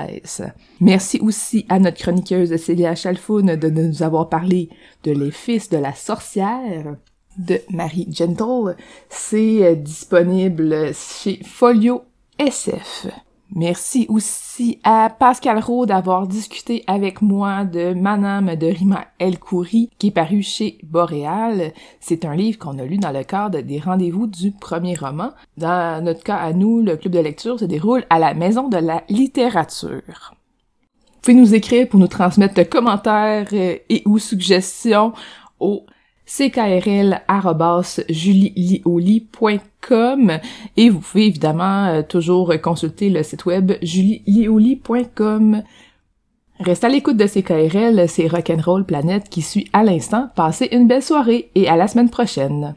S1: Merci aussi à notre chroniqueuse Célia Chalfoun de nous avoir parlé de Les Fils de la sorcière de Marie Gentle. C'est euh, disponible chez Folio SF. Merci aussi à Pascal Roux d'avoir discuté avec moi de Manam de Rima El Khoury qui est paru chez Boréal. C'est un livre qu'on a lu dans le cadre des rendez-vous du premier roman. Dans notre cas à nous, le club de lecture se déroule à la Maison de la littérature. Vous pouvez nous écrire pour nous transmettre commentaires euh, et ou suggestions au ckrl.julielioli.com et vous pouvez évidemment euh, toujours consulter le site web julielioli.com. Reste à l'écoute de CKRL, c'est Rock'n'Roll Planète qui suit à l'instant. Passez une belle soirée et à la semaine prochaine.